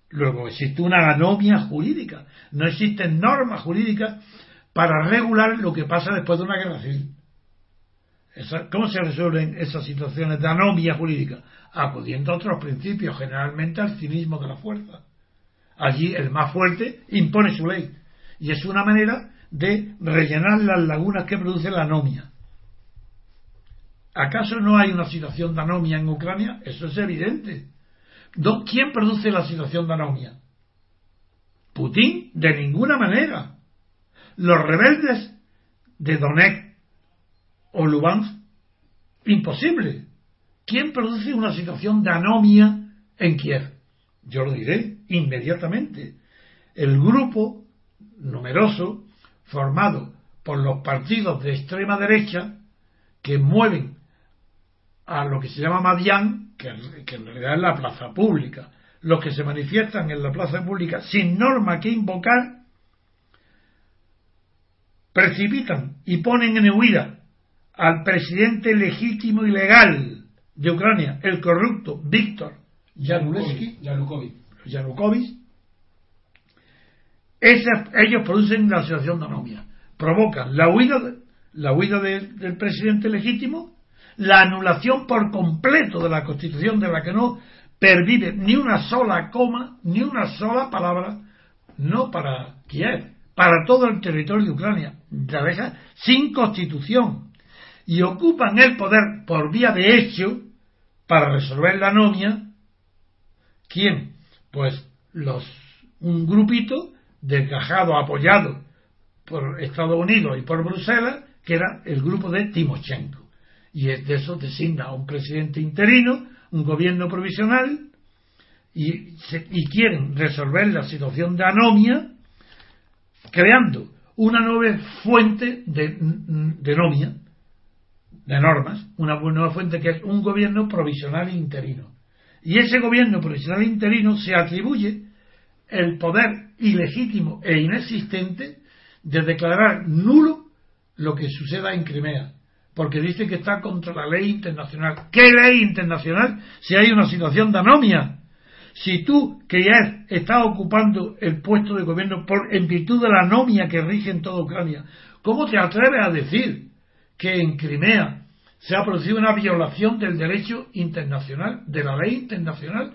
Luego existe una anomia jurídica. No existen normas jurídicas para regular lo que pasa después de una guerra civil. ¿Cómo se resuelven esas situaciones de anomia jurídica? Acudiendo a otros principios, generalmente al cinismo de la fuerza Allí el más fuerte impone su ley. Y es una manera de rellenar las lagunas que produce la anomia. ¿Acaso no hay una situación de anomia en Ucrania? Eso es evidente. ¿Quién produce la situación de anomia? Putin, de ninguna manera. Los rebeldes de Donetsk o Lubansk, imposible. ¿Quién produce una situación de anomia en Kiev? Yo lo diré inmediatamente. El grupo numeroso formado por los partidos de extrema derecha que mueven a lo que se llama Madián, que, en realidad es la plaza pública, los que se manifiestan en la plaza pública sin norma que invocar, precipitan y ponen en huida al presidente legítimo y legal de Ucrania, el corrupto Víctor Yanukovych, Yanukovych ellos producen la situación de anomia, provocan la huida, la huida del presidente legítimo, la anulación por completo de la constitución de la que no pervive ni una sola coma, ni una sola palabra, no para Kiev, para todo el territorio de Ucrania, la sin constitución, y ocupan el poder por vía de hecho para resolver la anomia. ¿Quién? Pues los un grupito desgajado, apoyado por Estados Unidos y por Bruselas, que era el grupo de Timochenko. Y de eso designa a un presidente interino, un gobierno provisional, y, y quieren resolver la situación de anomia creando una nueva fuente de, de de normas, una nueva fuente que es un gobierno provisional interino. Y ese gobierno provisional interino se atribuye el poder ilegítimo e inexistente de declarar nulo lo que suceda en Crimea, porque dice que está contra la ley internacional. ¿Qué ley internacional si hay una situación de anomia? Si tú, que ya estás ocupando el puesto de gobierno por, en virtud de la anomia que rige en toda Ucrania, ¿cómo te atreves a decir que en Crimea se ha producido una violación del derecho internacional, de la ley internacional?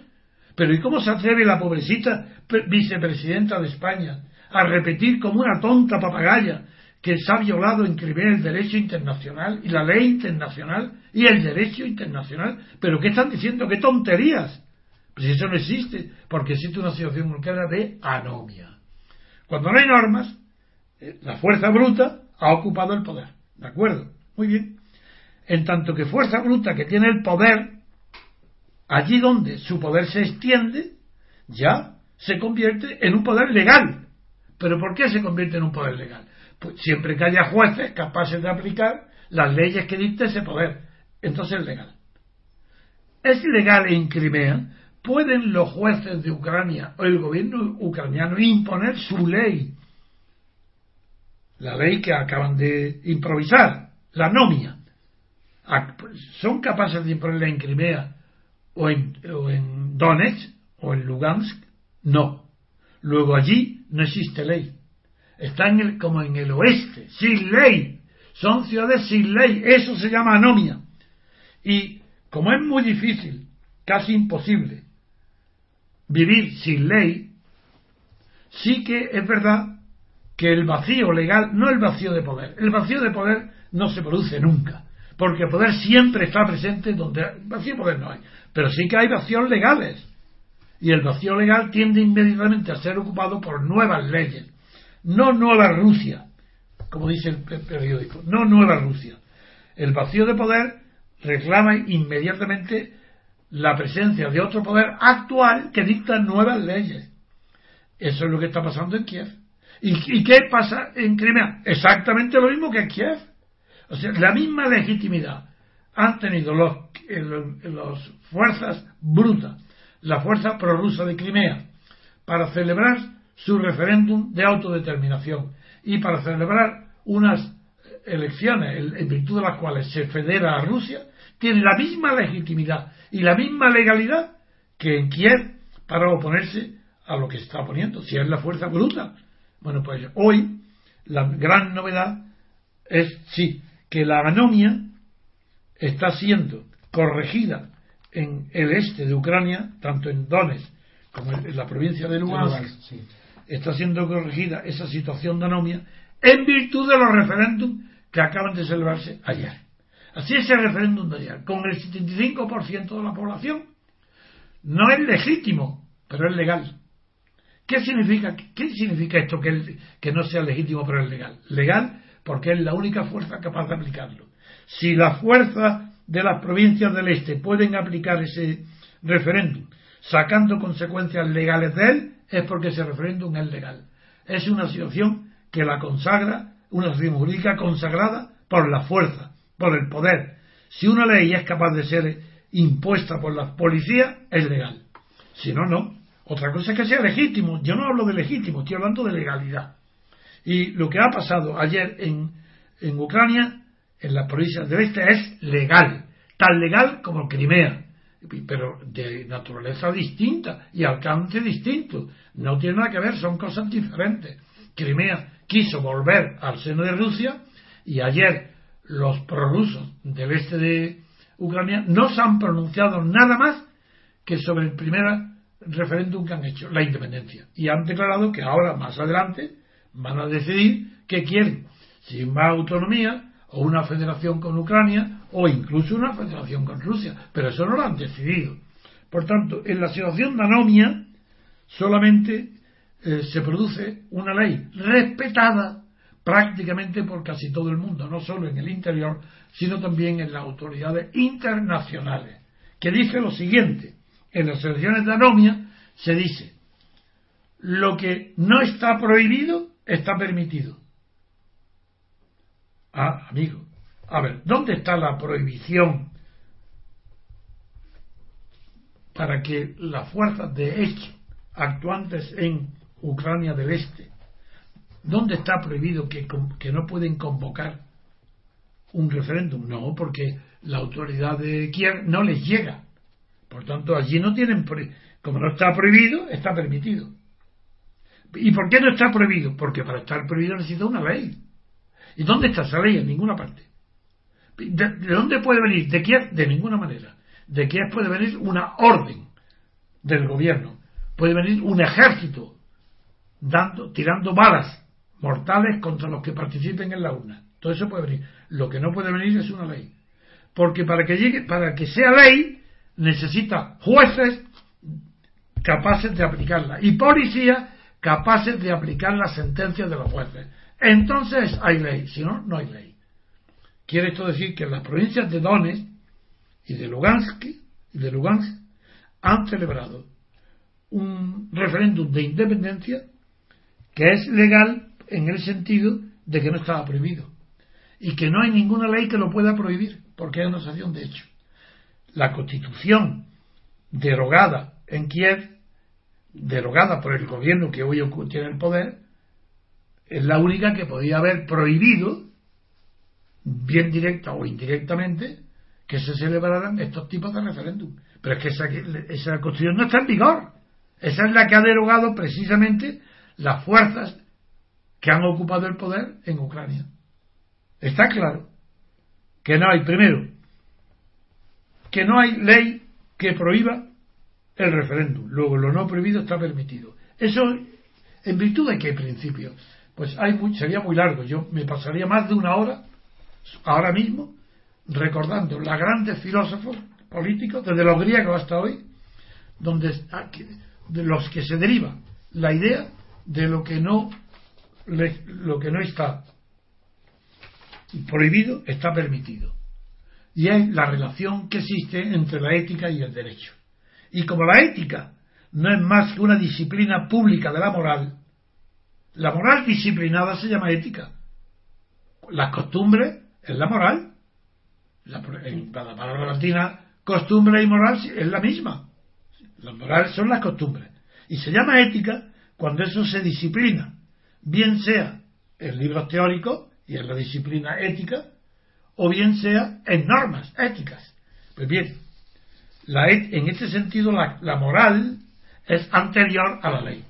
Pero ¿y cómo se atreve la pobrecita vicepresidenta de España a repetir como una tonta papagaya que se ha violado en Crimea el derecho internacional y la ley internacional y el derecho internacional? ¿Pero qué están diciendo? ¿Qué tonterías? Pues eso no existe, porque existe una situación vulcana de anomia. Cuando no hay normas, eh, la fuerza bruta ha ocupado el poder. ¿De acuerdo? Muy bien. En tanto que fuerza bruta que tiene el poder allí donde su poder se extiende, ya se convierte en un poder legal. ¿Pero por qué se convierte en un poder legal? Pues siempre que haya jueces capaces de aplicar las leyes que dicta ese poder, entonces es legal. Es legal en Crimea, pueden los jueces de Ucrania o el gobierno ucraniano imponer su ley, la ley que acaban de improvisar, la nomia. Son capaces de imponerla en Crimea o en, en Donetsk o en Lugansk, no. Luego allí no existe ley. Están como en el oeste, sin ley. Son ciudades sin ley. Eso se llama anomia. Y como es muy difícil, casi imposible, vivir sin ley, sí que es verdad que el vacío legal, no el vacío de poder, el vacío de poder no se produce nunca, porque el poder siempre está presente donde vacío de poder no hay. Pero sí que hay vacíos legales. Y el vacío legal tiende inmediatamente a ser ocupado por nuevas leyes. No nueva Rusia, como dice el periódico, no nueva Rusia. El vacío de poder reclama inmediatamente la presencia de otro poder actual que dicta nuevas leyes. Eso es lo que está pasando en Kiev. ¿Y, ¿Y, qué pasa en Crimea? Exactamente lo mismo que en Kiev. O sea, la misma legitimidad han tenido los, las fuerzas brutas, la fuerza prorrusa de Crimea, para celebrar su referéndum de autodeterminación y para celebrar unas elecciones en virtud de las cuales se federa a Rusia, tiene la misma legitimidad y la misma legalidad que en Kiev para oponerse a lo que está oponiendo, si es la fuerza bruta. Bueno, pues hoy la gran novedad es, sí, que la anomia está siendo corregida en el este de Ucrania, tanto en Donetsk como en la provincia de Lugansk, Lugansk, sí. está siendo corregida esa situación de anomia en virtud de los referéndums que acaban de celebrarse ayer. Así ese referéndum de ayer, con el 75% de la población, no es legítimo, pero es legal. ¿Qué significa, qué significa esto que, el- que no sea legítimo pero es legal? Legal porque es la única fuerza capaz de aplicarlo. Si las fuerzas de las provincias del este pueden aplicar ese referéndum sacando consecuencias legales de él, es porque ese referéndum es legal. Es una situación que la consagra, una situación jurídica consagrada por la fuerza, por el poder. Si una ley es capaz de ser impuesta por la policía, es legal. Si no, no. Otra cosa es que sea legítimo. Yo no hablo de legítimo, estoy hablando de legalidad. Y lo que ha pasado ayer en, en Ucrania, en las provincias del este, es legal. Tan legal como Crimea. Pero de naturaleza distinta y alcance distinto. No tiene nada que ver, son cosas diferentes. Crimea quiso volver al seno de Rusia y ayer los prorrusos del este de Ucrania no se han pronunciado nada más que sobre el primer referéndum que han hecho, la independencia. Y han declarado que ahora, más adelante, van a decidir qué quieren, si más autonomía o una federación con Ucrania o incluso una federación con Rusia. Pero eso no lo han decidido. Por tanto, en la situación de anomia solamente eh, se produce una ley respetada prácticamente por casi todo el mundo, no solo en el interior, sino también en las autoridades internacionales, que dice lo siguiente, en las elecciones de anomia se dice, lo que no está prohibido está permitido. Ah, amigo, a ver, ¿dónde está la prohibición para que las fuerzas de hecho actuantes en Ucrania del Este, ¿dónde está prohibido que, que no pueden convocar un referéndum? No, porque la autoridad de Kiev no les llega. Por tanto, allí no tienen, como no está prohibido, está permitido. ¿Y por qué no está prohibido? Porque para estar prohibido necesita una ley. ¿Y dónde está esa ley? En ninguna parte. ¿De, de dónde puede venir? ¿De Kiev? De ninguna manera. De Kiev puede venir una orden del gobierno. Puede venir un ejército dando, tirando balas mortales contra los que participen en la urna. Todo eso puede venir. Lo que no puede venir es una ley. Porque para que llegue, para que sea ley, necesita jueces capaces de aplicarla y policías capaces de aplicar las sentencias de los jueces. Entonces hay ley, si no, no hay ley. Quiere esto decir que las provincias de Donetsk y de Lugansk, y de Lugansk han celebrado un referéndum de independencia que es legal en el sentido de que no estaba prohibido y que no hay ninguna ley que lo pueda prohibir porque es una sanción de hecho. La constitución derogada en Kiev, derogada por el gobierno que hoy tiene el poder, es la única que podía haber prohibido, bien directa o indirectamente, que se celebraran estos tipos de referéndum. Pero es que esa, esa constitución no está en vigor. Esa es la que ha derogado precisamente las fuerzas que han ocupado el poder en Ucrania. Está claro que no hay, primero, que no hay ley que prohíba el referéndum. Luego, lo no prohibido está permitido. Eso, en virtud de qué principio? Pues hay muy- sería muy largo. Yo me pasaría más de una hora, ahora mismo, recordando los grandes filósofos políticos, desde los griegos hasta hoy, donde de los que se deriva la idea de lo que no lo que no está prohibido está permitido y es la relación que existe entre la ética y el derecho y como la ética no es más que una disciplina pública de la moral la moral disciplinada se llama ética. Las costumbres es la moral. La, en la palabra latina costumbre y moral es la misma. La moral son las costumbres. Y se llama ética cuando eso se disciplina. Bien sea en libros teóricos y en la disciplina ética, o bien sea en normas éticas. Pues bien, la, en este sentido la, moral es anterior a la ley,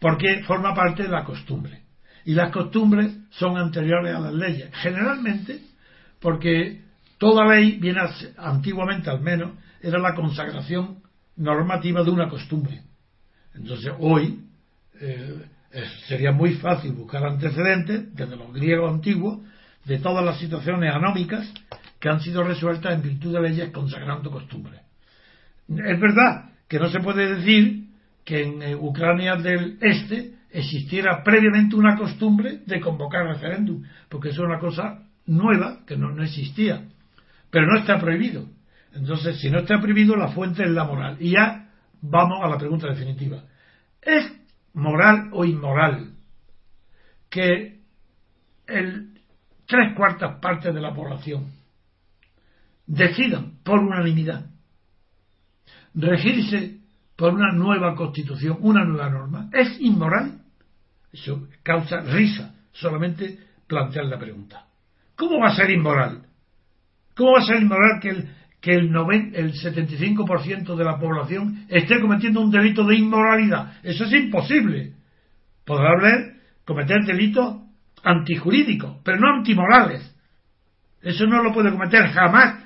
porque forma parte de la costumbre. Y las costumbres son anteriores a las leyes, generalmente porque toda ley viene antiguamente al menos, era la consagración normativa de una costumbre. Entonces, hoy eh, sería muy fácil buscar antecedentes desde los griegos antiguos de todas las situaciones anómicas que han sido resueltas en virtud de leyes consagrando costumbres. Es verdad que no se puede decir que en eh, Ucrania del Este existiera previamente una costumbre de convocar referéndum, porque eso es una cosa nueva que no, no existía, pero no está prohibido. Entonces, si no está prohibido, la fuente es la moral. Y ya vamos a la pregunta definitiva. ¿Es moral o inmoral que el tres cuartas partes de la población decidan por unanimidad regirse por una nueva constitución, una nueva norma, ¿es inmoral? Eso causa risa solamente plantear la pregunta. ¿Cómo va a ser inmoral? ¿Cómo va a ser inmoral que el, que el, el 75% de la población esté cometiendo un delito de inmoralidad? Eso es imposible. Podrá haber cometer delitos antijurídicos, pero no antimorales. Eso no lo puede cometer jamás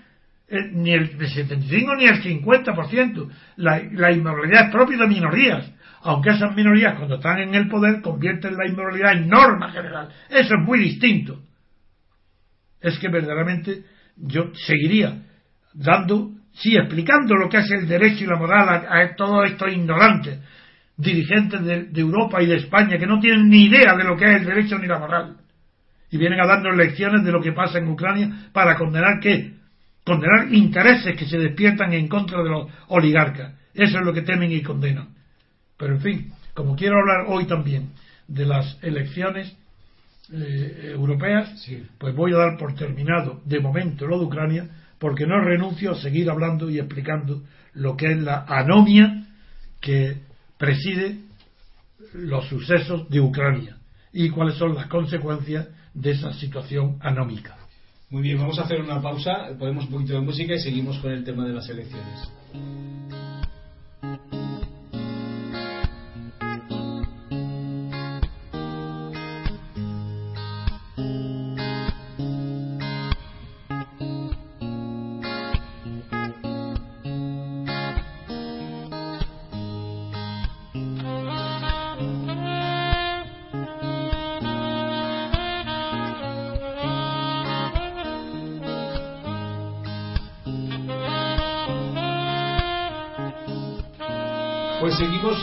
eh, ni el 75 ni el 50%. La, la inmoralidad es propia de minorías, aunque esas minorías cuando están en el poder convierten la inmoralidad en norma general. Eso es muy distinto. Es que verdaderamente yo seguiría dando, sí, explicando lo que es el derecho y la moral a, todos estos ignorantes dirigentes de, de, Europa y de España que no tienen ni idea de lo que es el derecho ni la moral. Y vienen a darnos lecciones de lo que pasa en Ucrania para condenar qué? Condenar intereses que se despiertan en contra de los oligarcas. Eso es lo que temen y condenan. Pero en fin, como quiero hablar hoy también de las elecciones eh, europeas, Sí. pues voy a dar por terminado de momento lo de Ucrania, porque no renuncio a seguir hablando y explicando lo que es la anomia que preside los sucesos de Ucrania y cuáles son las consecuencias de esa situación anómica. Muy bien, vamos a hacer una pausa, ponemos un poquito de música y seguimos con el tema de las elecciones.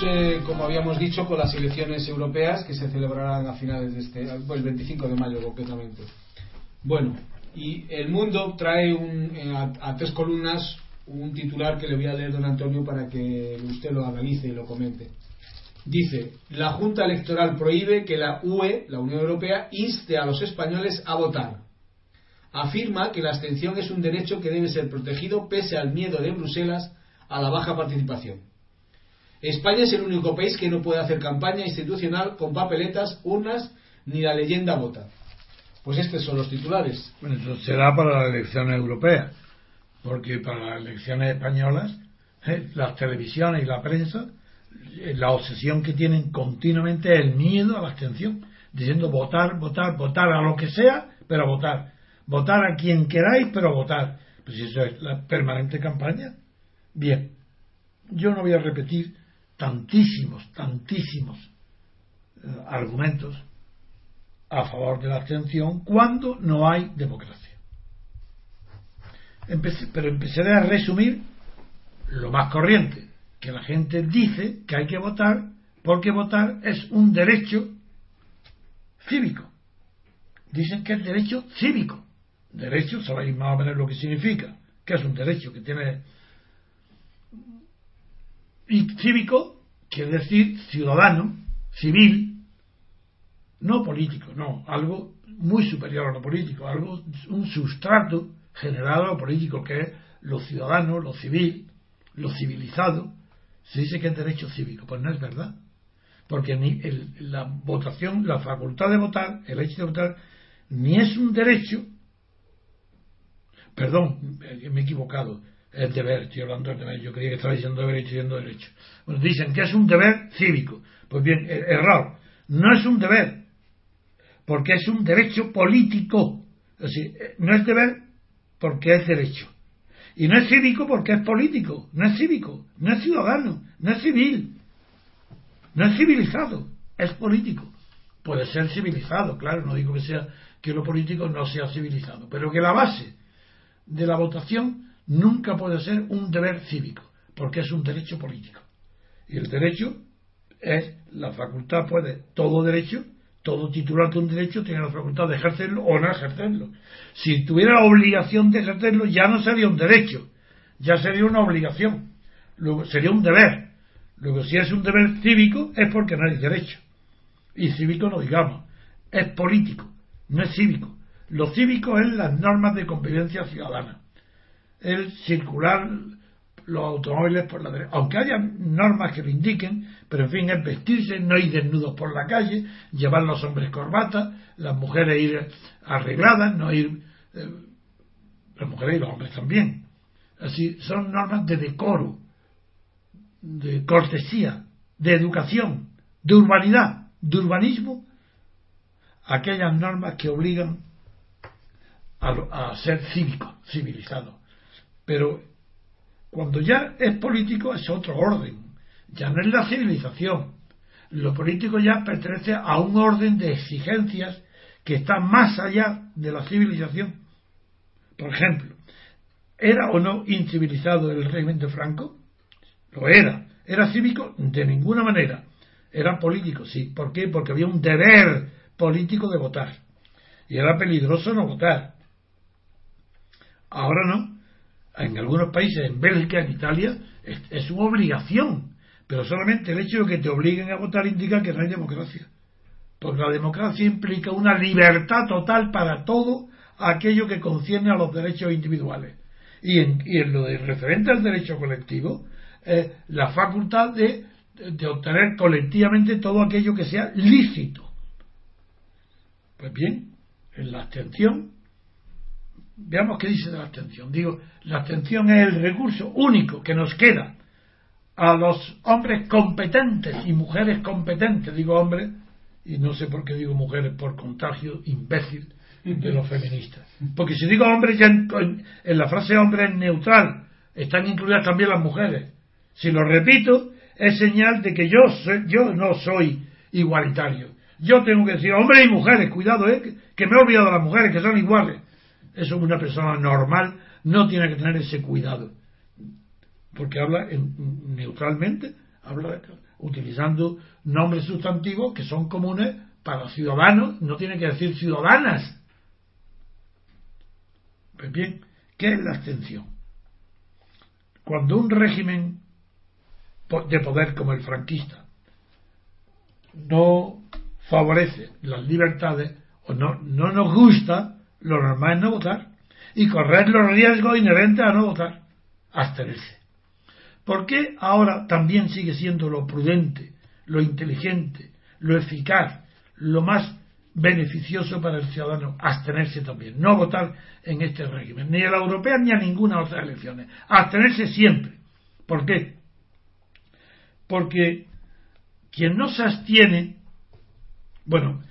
Eh, como habíamos dicho, con las elecciones europeas que se celebrarán a finales de este, pues, el 25 de mayo concretamente. Bueno, y el mundo trae un, eh, a tres columnas un titular que le voy a leer don Antonio para que usted lo analice y lo comente. Dice, la Junta Electoral prohíbe que la UE, la Unión Europea, inste a los españoles a votar. Afirma que la abstención es un derecho que debe ser protegido pese al miedo de Bruselas a la baja participación. España es el único país que no puede hacer campaña institucional con papeletas, urnas ni la leyenda vota. Pues estos son los titulares. Bueno, eso será para las elecciones europeas, porque para las elecciones españolas, eh, las televisiones y la prensa, eh, la obsesión que tienen continuamente es el miedo a la abstención, diciendo votar, votar, votar a lo que sea, pero votar. Votar a quien queráis, pero votar. Pues eso es la permanente campaña. Bien, yo no voy a repetir tantísimos, tantísimos eh, argumentos a favor de la abstención cuando no hay democracia. Empecé- pero empezaré a resumir lo más corriente, que la gente dice que hay que votar porque votar es un derecho cívico. Dicen que es derecho cívico. Derecho, sabéis más o menos lo que significa, que es un derecho que tiene y cívico quiere decir ciudadano, civil, no político, no, algo muy superior a lo político, algo, un sustrato general a lo político, que es lo ciudadano, lo civil, lo civilizado. Se dice que es derecho cívico, pues no es verdad. Porque ni el- la votación, la facultad de votar, el hecho de votar, ni es un derecho, perdón, eh, me he equivocado, es deber, estoy hablando del deber, yo creía que estaba diciendo deber y estoy diciendo derecho. Bueno, dicen que es un deber cívico. Pues bien, er- error, no es un deber, porque es un derecho político. Es decir, eh, no es deber porque es derecho. Y no es cívico porque es político, no es cívico, no es ciudadano, no es civil, no es civilizado, es político. Puede ser civilizado, claro, no digo que sea que lo político no sea civilizado, pero que la base de la votación nunca puede ser un deber cívico, porque es un derecho político. Y el derecho es la facultad, puede, todo derecho, todo titular de un derecho tiene la facultad de ejercerlo o no ejercerlo. Si tuviera la obligación de ejercerlo, ya no sería un derecho, ya sería una obligación, luego sería un deber. Luego, si es un deber cívico, es porque no hay derecho. Y cívico no digamos, es político, no es cívico. Lo cívico es las normas de convivencia ciudadana. El circular los automóviles por la derecha. Aunque haya normas que lo indiquen, pero en fin, es vestirse, no ir desnudos por la calle, llevar los hombres corbata, las mujeres ir arregladas, no ir. Eh, las mujeres y los hombres también. Así, son normas de decoro, de cortesía, de educación, de urbanidad, de urbanismo, aquellas normas que obligan a, a ser cívico, civilizado. Pero cuando ya es político es otro orden, ya no es la civilización. Lo político ya pertenece a un orden de exigencias que está más allá de la civilización. Por ejemplo, ¿era o no incivilizado el régimen de Franco? Lo era. ¿Era cívico? De ninguna manera. Era político, sí. ¿Por qué? Porque había un deber político de votar. Y era peligroso no votar. Ahora no en algunos países, en Bélgica, en Italia, es, es, una obligación. Pero solamente el hecho de que te obliguen a votar indica que no hay democracia. Porque la democracia implica una libertad total para todo aquello que concierne a los derechos individuales. Y en, y en lo de referente al derecho colectivo, eh, la facultad de, de obtener colectivamente todo aquello que sea lícito. Pues bien, en la abstención Veamos qué dice de la abstención. Digo, la abstención es el recurso único que nos queda a los hombres competentes y mujeres competentes, digo hombres, y no sé por qué digo mujeres por contagio imbécil de los feministas. Porque si digo hombres, ya en, la frase hombre es neutral, están incluidas también las mujeres. Si lo repito, es señal de que yo, yo no soy igualitario. Yo tengo que decir hombres y mujeres, cuidado, eh, que me he olvidado de las mujeres, que son iguales. Eso una persona normal no tiene que tener ese cuidado. Porque habla en, neutralmente, habla utilizando nombres sustantivos que son comunes para ciudadanos, no tiene que decir ciudadanas. Pues bien, ¿qué es la abstención? Cuando un régimen de poder como el franquista no favorece las libertades o no, no nos gusta, lo normal es no votar y correr los riesgos inherentes a no votar, abstenerse. ¿Por qué ahora también sigue siendo lo prudente, lo inteligente, lo eficaz, lo más beneficioso para el ciudadano abstenerse también, no votar en este régimen, ni a la europea ni a ninguna otra elecciones, abstenerse siempre. ¿Por qué? Porque quien no se abstiene, bueno,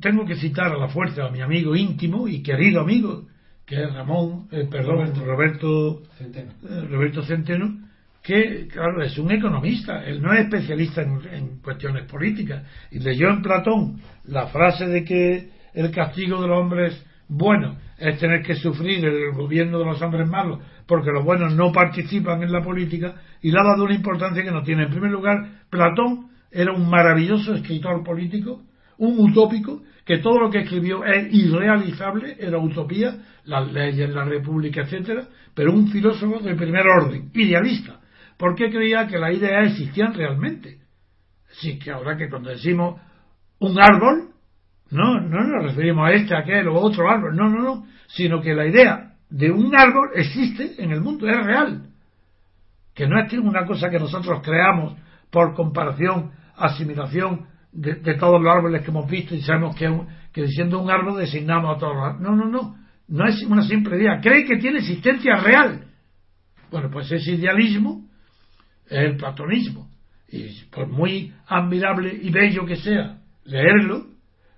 tengo que citar a la fuerza a mi amigo íntimo y querido amigo, que es Ramón, eh, perdón, Roberto Centeno. Eh, Roberto Centeno, que, claro, es un economista, él no es especialista en, en, cuestiones políticas. Y leyó en Platón la frase de que el castigo de los hombres buenos es tener que sufrir el gobierno de los hombres malos, porque los buenos no participan en la política, y le ha dado una importancia que no tiene. En primer lugar, Platón era un maravilloso escritor político, un utópico, que todo lo que escribió es irrealizable, era utopía, las leyes, la república, etcétera, pero un filósofo de primer orden, idealista, porque creía que las ideas existían realmente. Así que ahora que cuando decimos un árbol, no, no nos referimos a este, a aquel o otro árbol, no, no, no, sino que la idea de un árbol existe en el mundo, es real. Que no es una cosa que nosotros creamos por comparación, asimilación, de, todos los árboles que hemos visto y sabemos que, que diciendo un árbol designamos a todos los árboles. No, no, no. No es una simple idea. Cree que tiene existencia real. Bueno, pues ese idealismo es el platonismo. Y por muy admirable y bello que sea leerlo,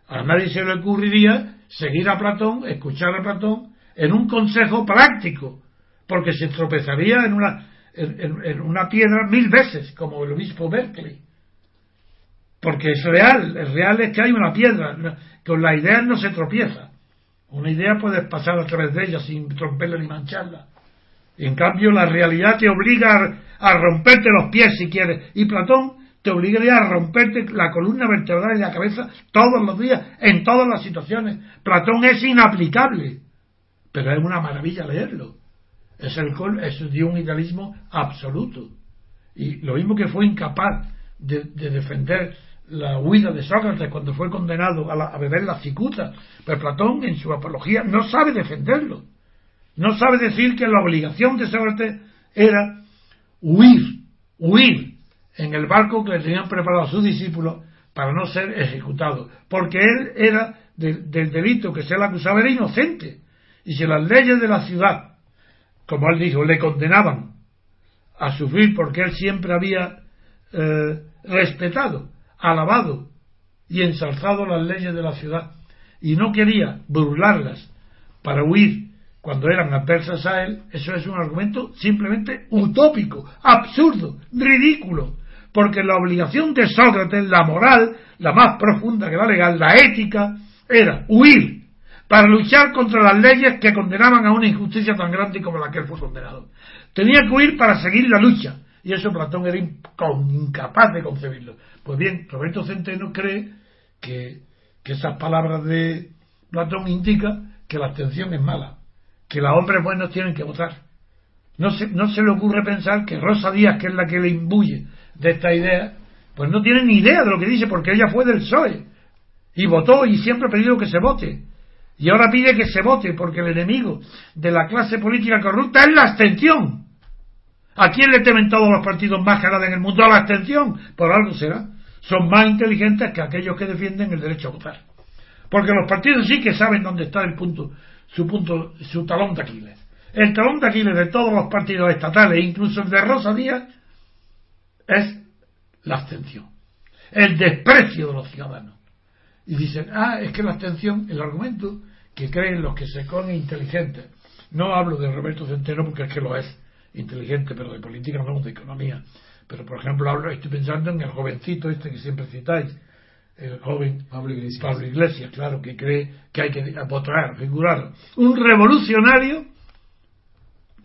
a nadie se le ocurriría seguir a Platón, escuchar a Platón en un consejo práctico porque se tropezaría en una, en una piedra mil veces, como el obispo Berkeley. Porque es real, es real es que hay una piedra, con la idea no se tropieza. Una idea puedes pasar a través de ella sin romperla ni mancharla. Y en cambio la realidad te obliga a, romperte los pies si quieres. Y Platón te obligaría a romperte la columna vertebral y la cabeza todos los días, en todas las situaciones. Platón es inaplicable, pero es una maravilla leerlo. Es, el, es de un idealismo absoluto. Y lo mismo que fue incapaz de defender la huida de Sócrates cuando fue condenado a, la- a beber la cicuta. Pero Platón en su apología no sabe defenderlo. No sabe decir que la obligación de Sócrates era huir, huir en el barco que le tenían preparado a sus discípulos para no ser ejecutado. Porque él era de- del delito que se le acusaba, era inocente. Y si las leyes de la ciudad, como él dijo, le condenaban a sufrir porque él siempre había eh, respetado, alabado y ensalzado las leyes de la ciudad. Y no quería burlarlas para huir cuando eran adversas a él, eso es un argumento simplemente utópico, absurdo, ridículo, porque la obligación de Sócrates, la moral, la más profunda que la legal, la ética, era huir para luchar contra las leyes que condenaban a una injusticia tan grande como la que él fue condenado. Tenía que huir para seguir la lucha, y eso Platón era incapaz de concebirlo. Pues bien, Roberto Centeno cree que, que esas palabras de Platón indican que la abstención es mala, que los hombres buenos tienen que votar. No se, no se le ocurre pensar que Rosa Díaz, que es la que le imbuye de esta idea, pues no tiene ni idea de lo que dice, porque ella fue del PSOE y votó y siempre ha pedido que se vote. Y ahora pide que se vote porque el enemigo de la clase política corrupta es la abstención. ¿A quién le temen todos los partidos más grandes en el mundo? A la abstención. Por algo será. Son más inteligentes que aquellos que defienden el derecho a votar. Porque los partidos sí que saben dónde está el punto, su punto, su talón de Aquiles. El talón de Aquiles de todos los partidos estatales, incluso el de Rosa Díaz, es la abstención. El desprecio de los ciudadanos. Y dicen, ah, es que la abstención, el argumento que creen los que se creen inteligentes. No hablo de Roberto Centeno porque es que lo es inteligente, pero de política no, de economía. Pero, por ejemplo, hablo, estoy pensando en el jovencito este que siempre citáis, el joven Pablo Iglesias. Pablo Iglesias, claro, que cree que hay que votar, figurar. Un revolucionario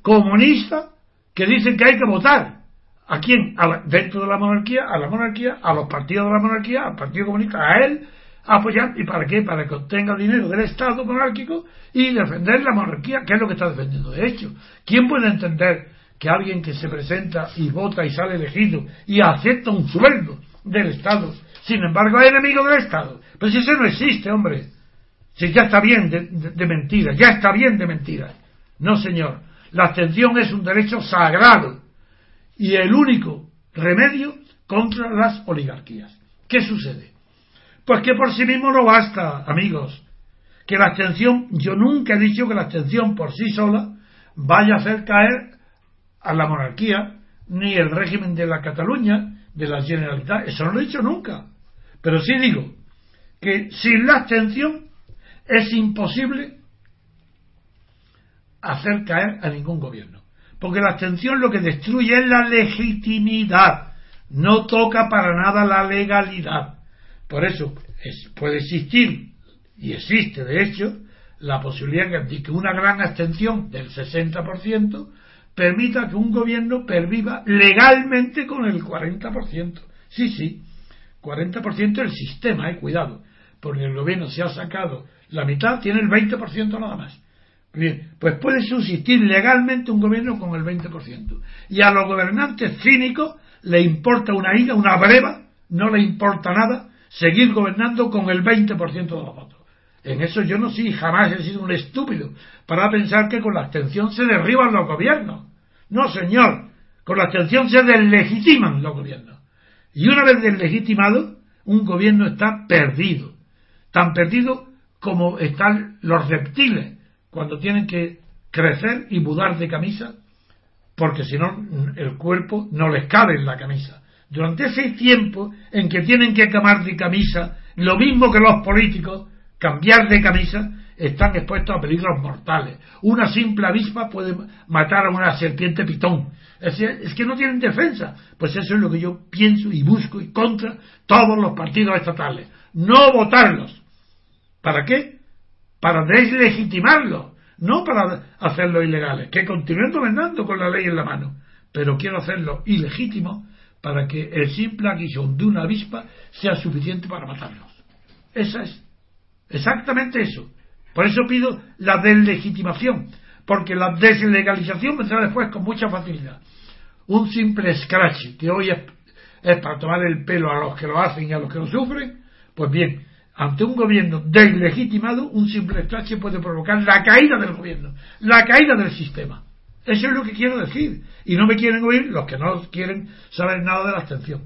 comunista que dicen que hay que votar. ¿A quién? A la- dentro de la monarquía, a la monarquía, a los partidos de la monarquía, al Partido Comunista, a él, apoyar. ¿Y para qué? Para que obtenga dinero del Estado monárquico y defender la monarquía, que es lo que está defendiendo. De hecho, ¿quién puede entender que alguien que se presenta y vota y sale elegido y acepta un sueldo del Estado, sin embargo es enemigo del Estado? Pues si eso no existe, hombre. Si ya está bien de, de- de mentiras, ya está bien de mentiras. No, señor. La abstención es un derecho sagrado y el único remedio contra las oligarquías. ¿Qué sucede? Pues que por sí mismo no basta, amigos. Que la abstención, yo nunca he dicho que la abstención por sí sola vaya a hacer caer a la monarquía, ni el régimen de la Cataluña, de la Generalitat. Eso no lo he dicho nunca. Pero sí digo que sin la abstención es imposible hacer caer a ningún gobierno. Porque la abstención lo que destruye es la legitimidad. No toca para nada la legalidad. Por eso es- puede existir, y existe de hecho, la posibilidad de que una gran abstención del 60% permita que un gobierno perviva legalmente con el 40%. Sí, sí, 40% del sistema, eh, cuidado, porque el gobierno se ha sacado la mitad, tiene el 20% nada más. Bien, pues puede subsistir legalmente un gobierno con el 20%. Y a los gobernantes cínicos le importa una higa, una breva, no le importa nada seguir gobernando con el 20% de los votos. En eso yo no sí, jamás he sido un estúpido para pensar que con la abstención se derriban los gobiernos. No, señor, con la abstención se deslegitiman los gobiernos. Y una vez deslegitimado, un gobierno está perdido. Tan perdido como están los reptiles cuando tienen que crecer y mudar de camisa, porque si no, el cuerpo no les cabe en la camisa. Durante ese tiempo en que tienen que cambiar de camisa, lo mismo que los políticos, cambiar de camisa, están expuestos a peligros mortales. Una simple avispa puede matar a una serpiente pitón. Es, que no tienen defensa. Pues eso es lo que yo pienso y busco y contra todos los partidos estatales. No votarlos. ¿Para qué? Para deslegitimarlos, no para hacerlos ilegales. Que continúen gobernando con la ley en la mano. Pero quiero hacerlo ilegítimo para que el simple aguijón de una avispa sea suficiente para matarlos. Esa es. Exactamente eso. Por eso pido la deslegitimación, porque la deslegalización vendrá después con mucha facilidad. Un simple scratch que hoy es, para tomar el pelo a los que lo hacen y a los que lo sufren, pues bien, ante un gobierno deslegitimado, un simple scratch puede provocar la caída del gobierno, la caída del sistema. Eso es lo que quiero decir. Y no me quieren oír los que no quieren saber nada de la abstención.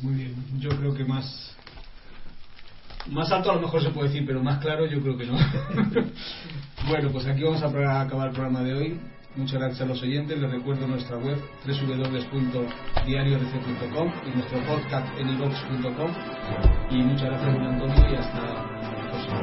Muy bien, yo creo que más más alto a lo mejor se puede decir, pero más claro yo creo que no. bueno, pues aquí vamos a acabar el programa de hoy. Muchas gracias a los oyentes. Les recuerdo nuestra web www.diariodc.com y nuestro podcast en ivox.com. Y muchas gracias, Antonio, y hasta la próxima.